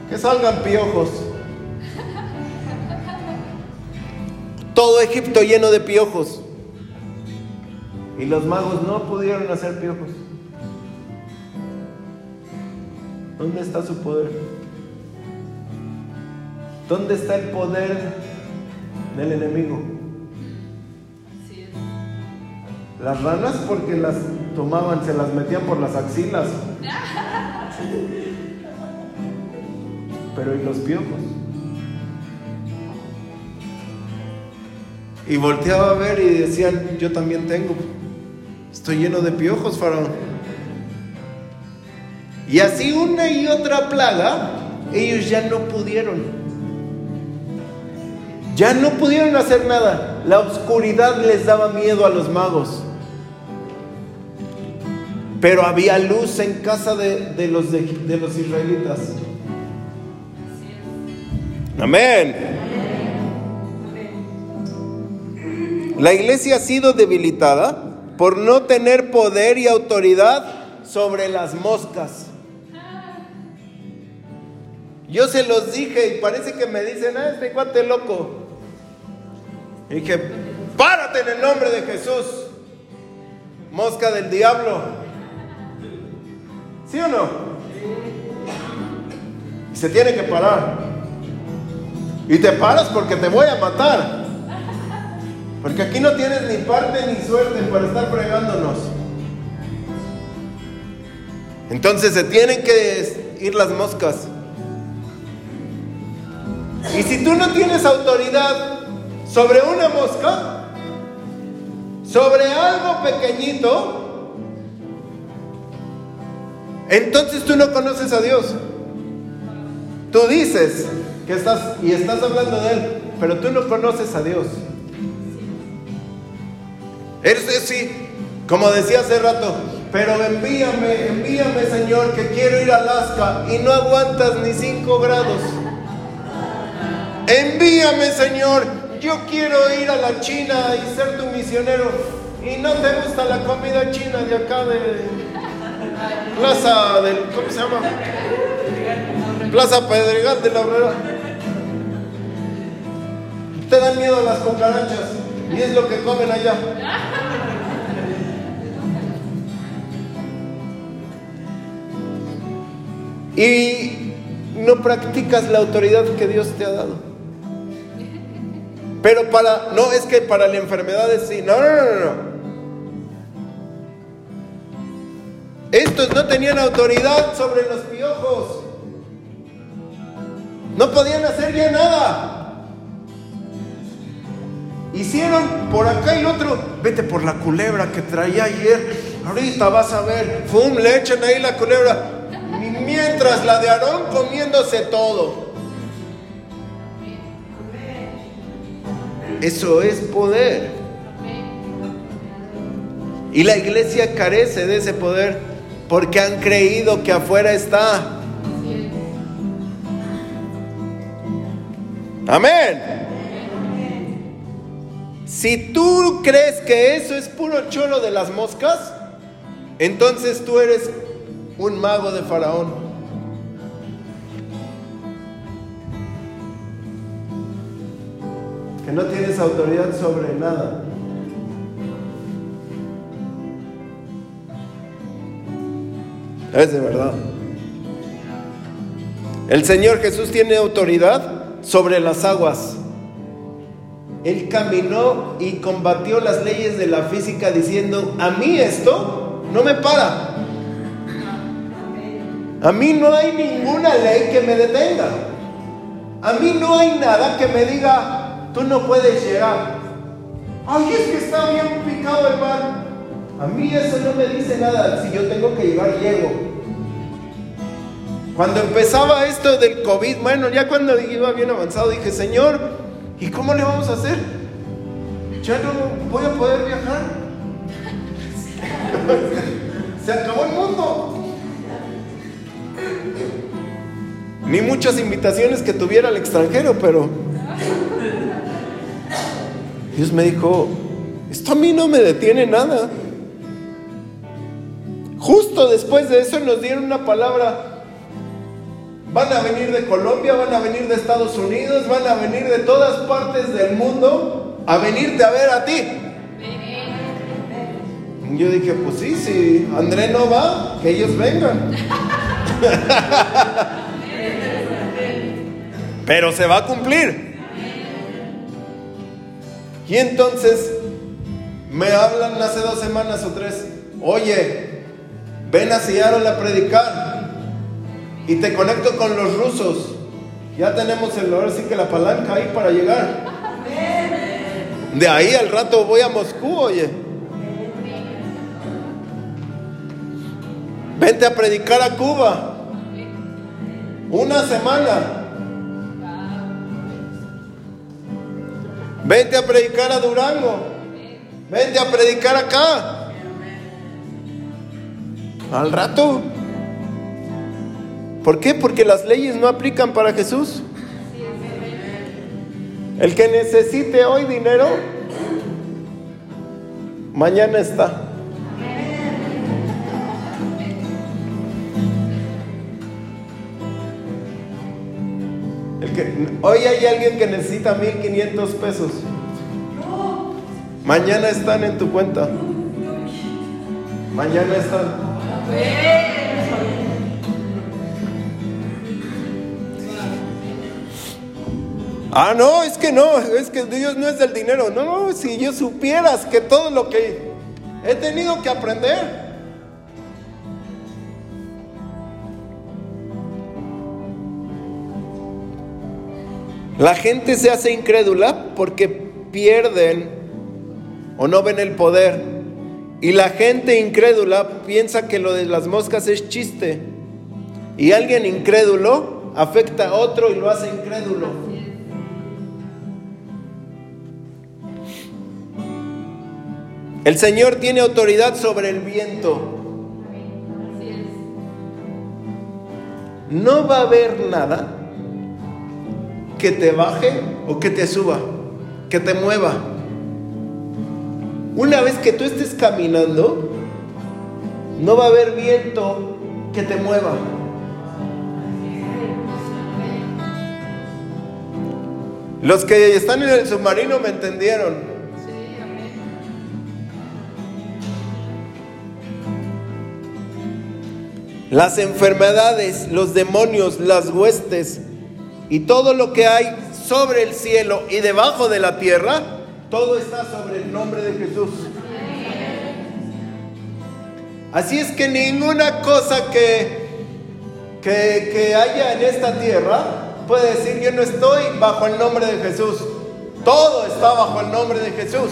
Que salgan piojos. Todo Egipto lleno de piojos. Y los magos no pudieron hacer piojos. ¿Dónde está su poder? ¿Dónde está el poder del enemigo? Las ranas porque las tomaban, se las metían por las axilas. Pero ¿y los piojos? Y volteaba a ver y decían, yo también tengo. Estoy lleno de piojos, faraón. Y así una y otra plaga, ellos ya no pudieron. Ya no pudieron hacer nada. La oscuridad les daba miedo a los magos. Pero había luz en casa de, de los, de, los israelitas. Amén. La iglesia ha sido debilitada por no tener poder y autoridad sobre las moscas. Yo se los dije y parece que me dicen, ah, este cuate loco. Y dije, párate en el nombre de Jesús, mosca del diablo. ¿Sí o no? Y se tiene que parar. Y te paras porque te voy a matar. Porque aquí no tienes ni parte ni suerte para estar fregándonos. Entonces se tienen que ir las moscas. Y si tú no tienes autoridad sobre una mosca, sobre algo pequeñito, entonces tú no conoces a Dios. Tú dices que estás y estás hablando de Él, pero tú no conoces a Dios. Eres sí, como decía hace rato, pero envíame, envíame Señor, que quiero ir a Alaska y no aguantas ni 5 grados. Envíame Señor, yo quiero ir a la China y ser tu misionero. Y no te gusta la comida china de acá de Plaza del, ¿cómo se llama? Plaza Pedregal de la Obrera. Te dan miedo las cucarachas y es lo que comen allá. Y no practicas la autoridad que Dios te ha dado. Pero para, no es que para la enfermedad es sí, no, no, no, no. Estos no tenían autoridad sobre los piojos. No podían hacer ya nada. Hicieron por acá y otro, vete por la culebra que traía ayer. Ahorita vas a ver, ¡fum! Le echan ahí la culebra. Mientras la de Aarón comiéndose todo. Eso es poder. Y la iglesia carece de ese poder porque han creído que afuera está. Amén. Si tú crees que eso es puro choro de las moscas, entonces tú eres un mago de Faraón. Que no tienes autoridad sobre nada. Es de verdad. El Señor Jesús tiene autoridad sobre las aguas. Él caminó y combatió las leyes de la física diciendo, a mí esto no me para. A mí no hay ninguna ley que me detenga. A mí no hay nada que me diga, tú no puedes llegar. Ay, es que está bien picado el mar. A mí eso no me dice nada. Si yo tengo que llegar, llego. Cuando empezaba esto del COVID, bueno, ya cuando iba bien avanzado, dije, Señor, ¿Y cómo le vamos a hacer? Ya no voy a poder viajar. Se acabó el mundo. Ni muchas invitaciones que tuviera al extranjero, pero Dios me dijo, esto a mí no me detiene nada. Justo después de eso nos dieron una palabra. Van a venir de Colombia, van a venir de Estados Unidos, van a venir de todas partes del mundo a venirte a ver a ti. Yo dije, pues sí, si André no va, que ellos vengan. Pero se va a cumplir. Y entonces me hablan hace dos semanas o tres, oye, ven a Seattle a predicar y te conecto con los rusos. Ya tenemos el ahora sí que la palanca ahí para llegar. De ahí al rato voy a Moscú, oye. Vente a predicar a Cuba. Una semana. Vente a predicar a Durango. Vente a predicar acá. Al rato. ¿Por qué? Porque las leyes no aplican para Jesús. El que necesite hoy dinero, mañana está. El que, hoy hay alguien que necesita 1500 pesos. Mañana están en tu cuenta. Mañana están. Ah, no, es que no, es que Dios no es del dinero. No, no, si yo supieras que todo lo que he tenido que aprender. La gente se hace incrédula porque pierden o no ven el poder. Y la gente incrédula piensa que lo de las moscas es chiste. Y alguien incrédulo afecta a otro y lo hace incrédulo. El Señor tiene autoridad sobre el viento. No va a haber nada que te baje o que te suba, que te mueva. Una vez que tú estés caminando, no va a haber viento que te mueva. Los que están en el submarino me entendieron. Las enfermedades, los demonios, las huestes y todo lo que hay sobre el cielo y debajo de la tierra, todo está sobre el nombre de Jesús. Así es que ninguna cosa que, que, que haya en esta tierra puede decir yo no estoy bajo el nombre de Jesús. Todo está bajo el nombre de Jesús.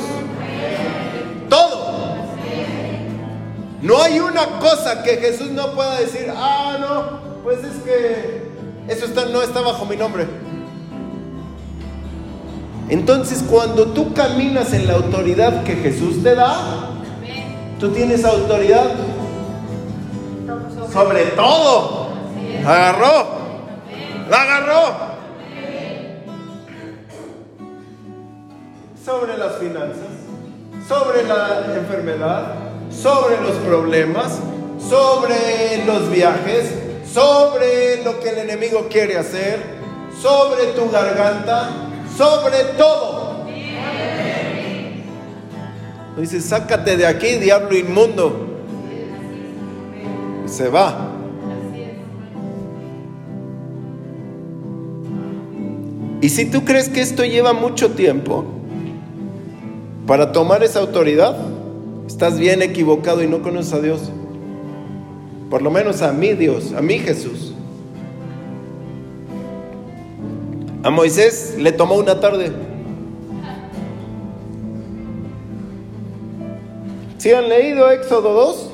Todo. No hay una cosa que Jesús no pueda decir, ah, no, pues es que eso está, no está bajo mi nombre. Entonces, cuando tú caminas en la autoridad que Jesús te da, tú tienes autoridad sobre todo. La agarró. La agarró. Sobre las finanzas, sobre la enfermedad, sobre los problemas, sobre los viajes, sobre lo que el enemigo quiere hacer, sobre tu garganta, sobre todo. Dice, sácate de aquí, diablo inmundo. Y se va. Y si tú crees que esto lleva mucho tiempo para tomar esa autoridad, estás bien equivocado y no conoces a Dios. Por lo menos a mí Dios, a mí Jesús. A Moisés le tomó una tarde. ¿Sí han leído Éxodo 2?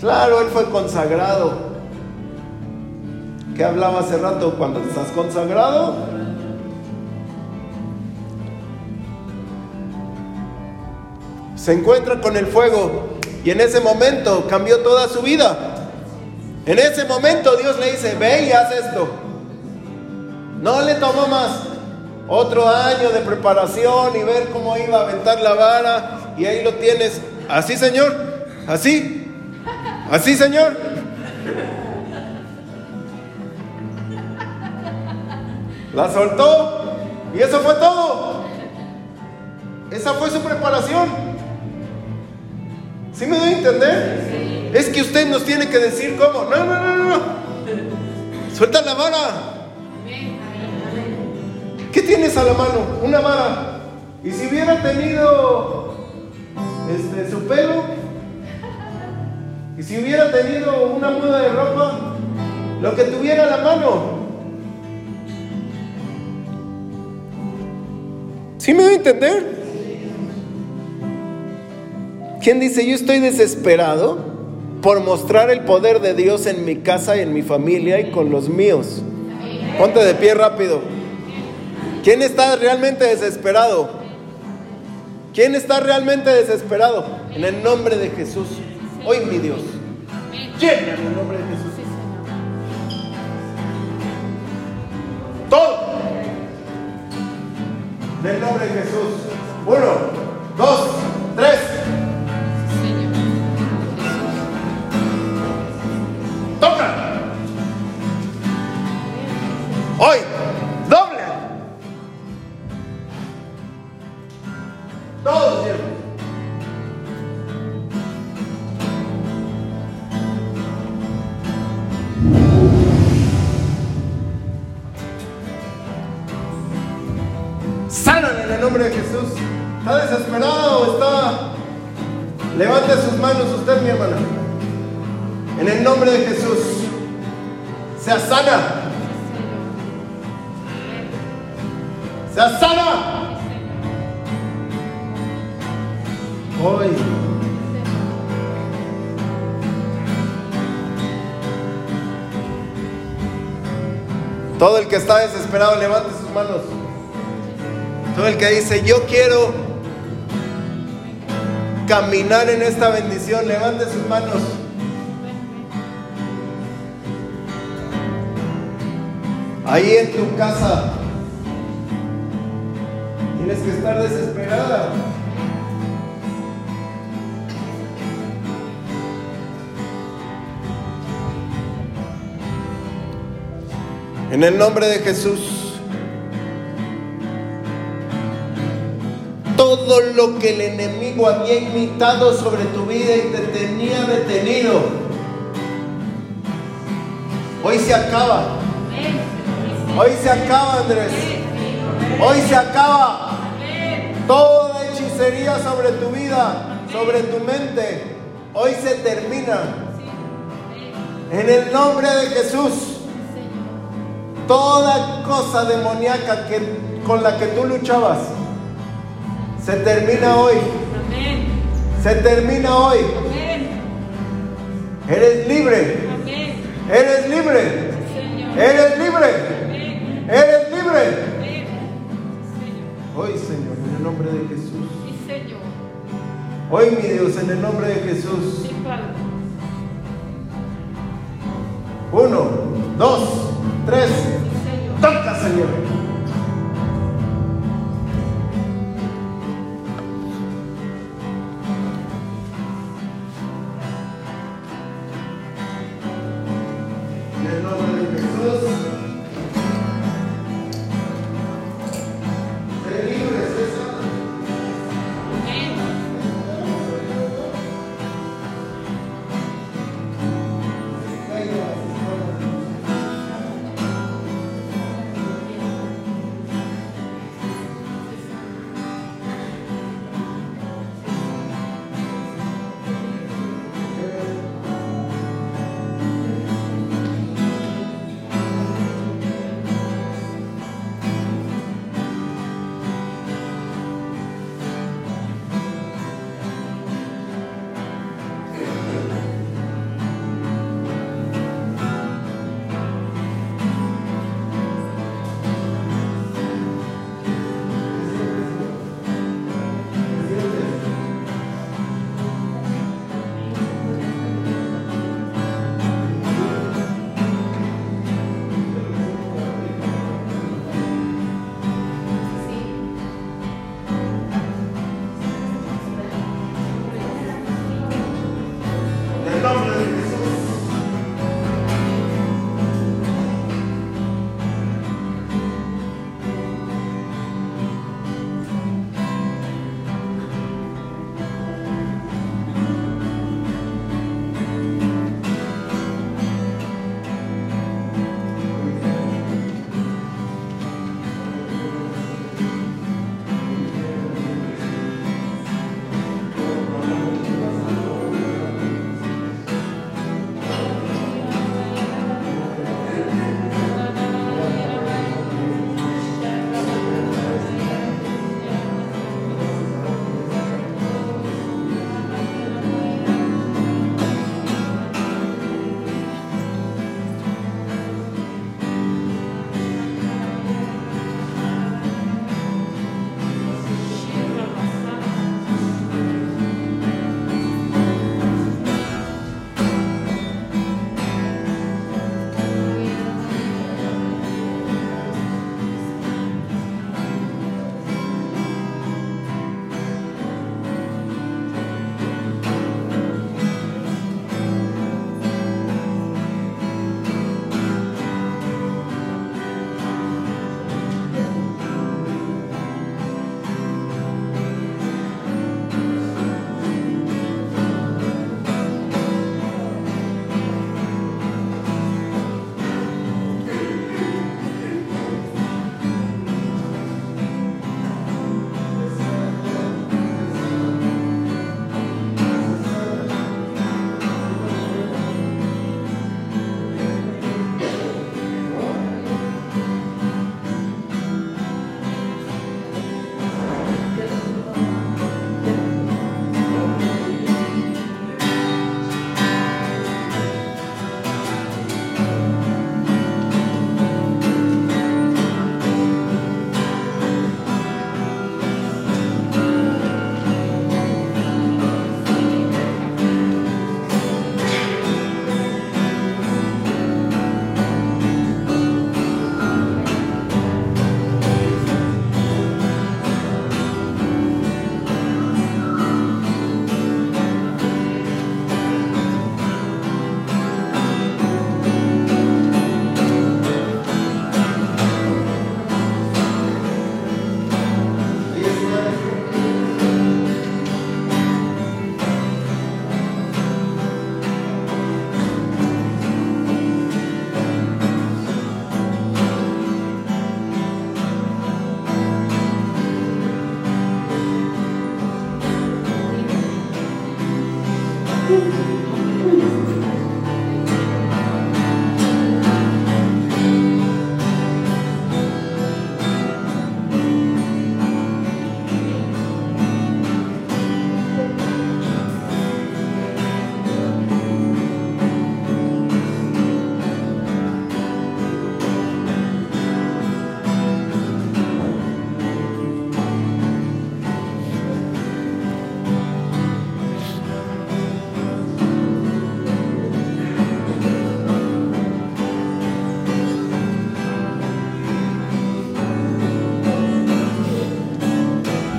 Claro, él fue consagrado. que hablaba hace rato cuando estás consagrado. Se encuentra con el fuego y en ese momento cambió toda su vida. En ese momento Dios le dice, ve y haz esto. No le tomó más otro año de preparación y ver cómo iba a aventar la vara y ahí lo tienes. Así, Señor, así, así, Señor. La soltó y eso fue todo. Esa fue su preparación. ¿Sí me doy a entender? Es que usted nos tiene que decir cómo. No, no, no, no. Suelta la vara. ¿Qué tienes a la mano? Una vara. Y si hubiera tenido este, su pelo, y si hubiera tenido una muda de ropa, lo que tuviera a la mano. ¿Sí me doy a entender? ¿Quién dice, yo estoy desesperado por mostrar el poder de Dios en mi casa, en mi familia y con los míos? Ponte de pie rápido. ¿Quién está realmente desesperado? ¿Quién está realmente desesperado? En el nombre de Jesús. Hoy mi Dios. Llena en el nombre de Jesús. Todo. En el nombre de Jesús. Uno, dos, tres. Toca. Hoy, Sea sana. Sea sana. Hoy. Todo el que está desesperado, levante sus manos. Todo el que dice, yo quiero caminar en esta bendición, levante sus manos. Ahí en tu casa tienes que estar desesperada. En el nombre de Jesús. Todo lo que el enemigo había imitado sobre tu vida y te tenía detenido, hoy se acaba. Hoy se acaba, Andrés. Hoy se acaba. Toda hechicería sobre tu vida, sobre tu mente, hoy se termina. En el nombre de Jesús. Toda cosa demoníaca que, con la que tú luchabas, se termina hoy. Se termina hoy. Eres libre. Eres libre. Eres libre. Eres libre. Hoy, Señor, en el nombre de Jesús. Hoy, mi Dios, en el nombre de Jesús. Uno, dos, tres. Toca, Señor.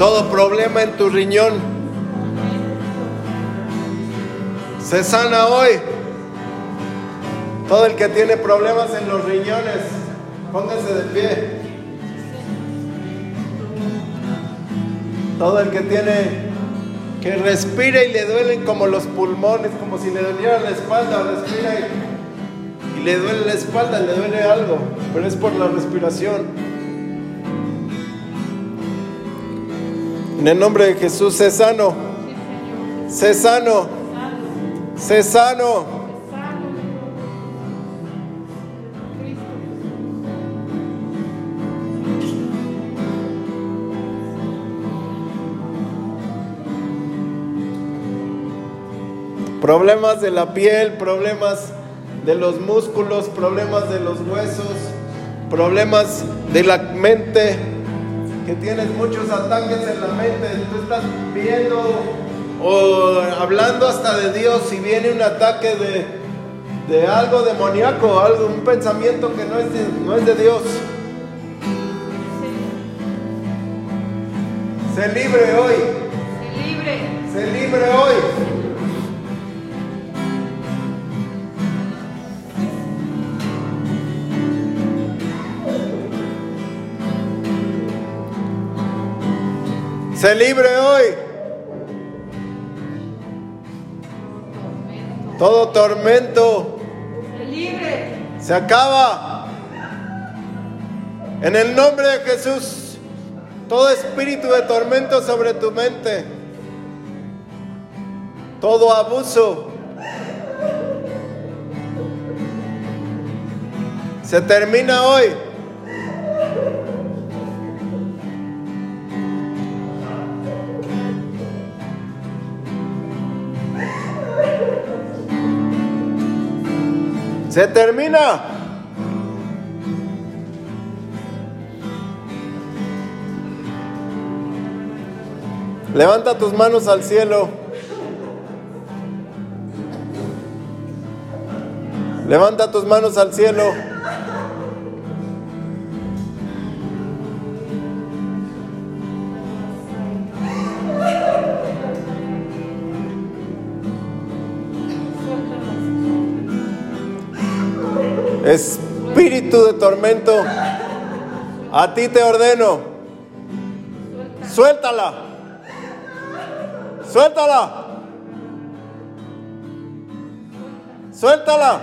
Todo problema en tu riñón se sana hoy. Todo el que tiene problemas en los riñones, póngase de pie. Todo el que tiene que respira y le duelen como los pulmones, como si le doliera la espalda, respira y, y le duele la espalda, le duele algo, pero es por la respiración. En el nombre de Jesús, sé sano, sé sano, sé sano. Problemas de la piel, problemas de los músculos, problemas de los huesos, problemas de la mente, que tienes muchos ataques en la mente, tú estás viendo o hablando hasta de Dios y viene un ataque de, de algo demoníaco, algo, un pensamiento que no es de, no es de Dios. Sé libre hoy, Sé libre. sé libre hoy. Sé libre hoy. Todo tormento se acaba. En el nombre de Jesús, todo espíritu de tormento sobre tu mente, todo abuso, se termina hoy. Se termina. Levanta tus manos al cielo. Levanta tus manos al cielo. De tormento, a ti te ordeno. Suéltala. Suéltala. Suéltala.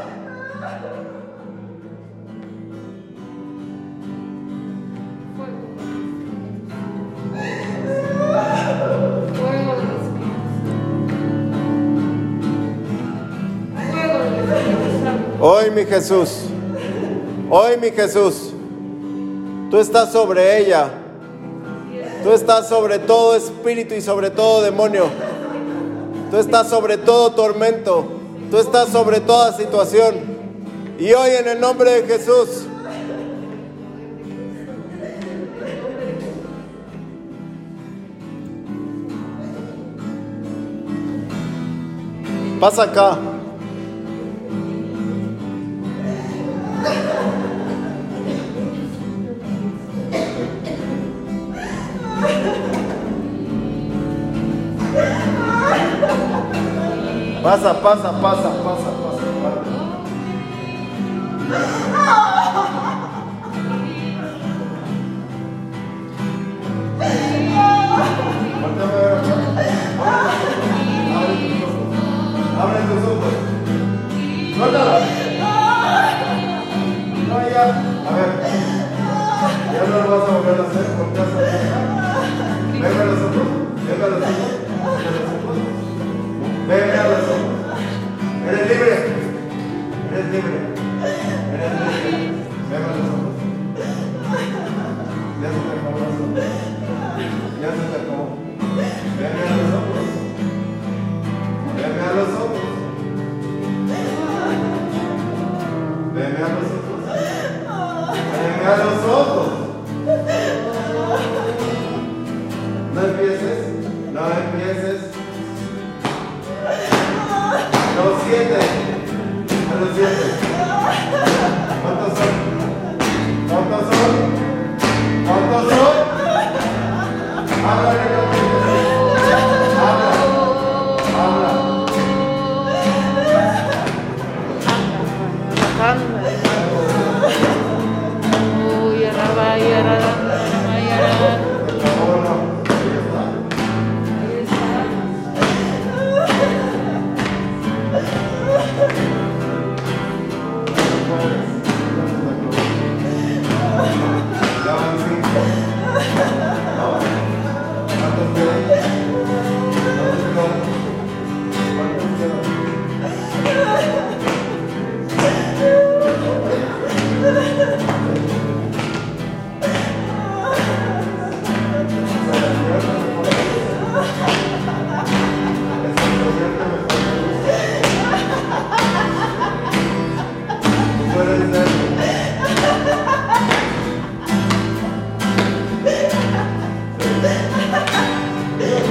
Hoy mi Jesús, hoy mi Jesús, tú estás sobre ella. Tú estás sobre todo espíritu y sobre todo demonio. Tú estás sobre todo tormento. Tú estás sobre toda situación. Y hoy en el nombre de Jesús, pasa acá. Pasa, pasa, pasa, pasa, pasa. Abre tus ojos. Suéltala. No, ya. A ver. Ya no lo vas a volver a hacer porque vas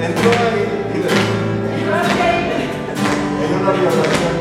Enjoy. En una violación.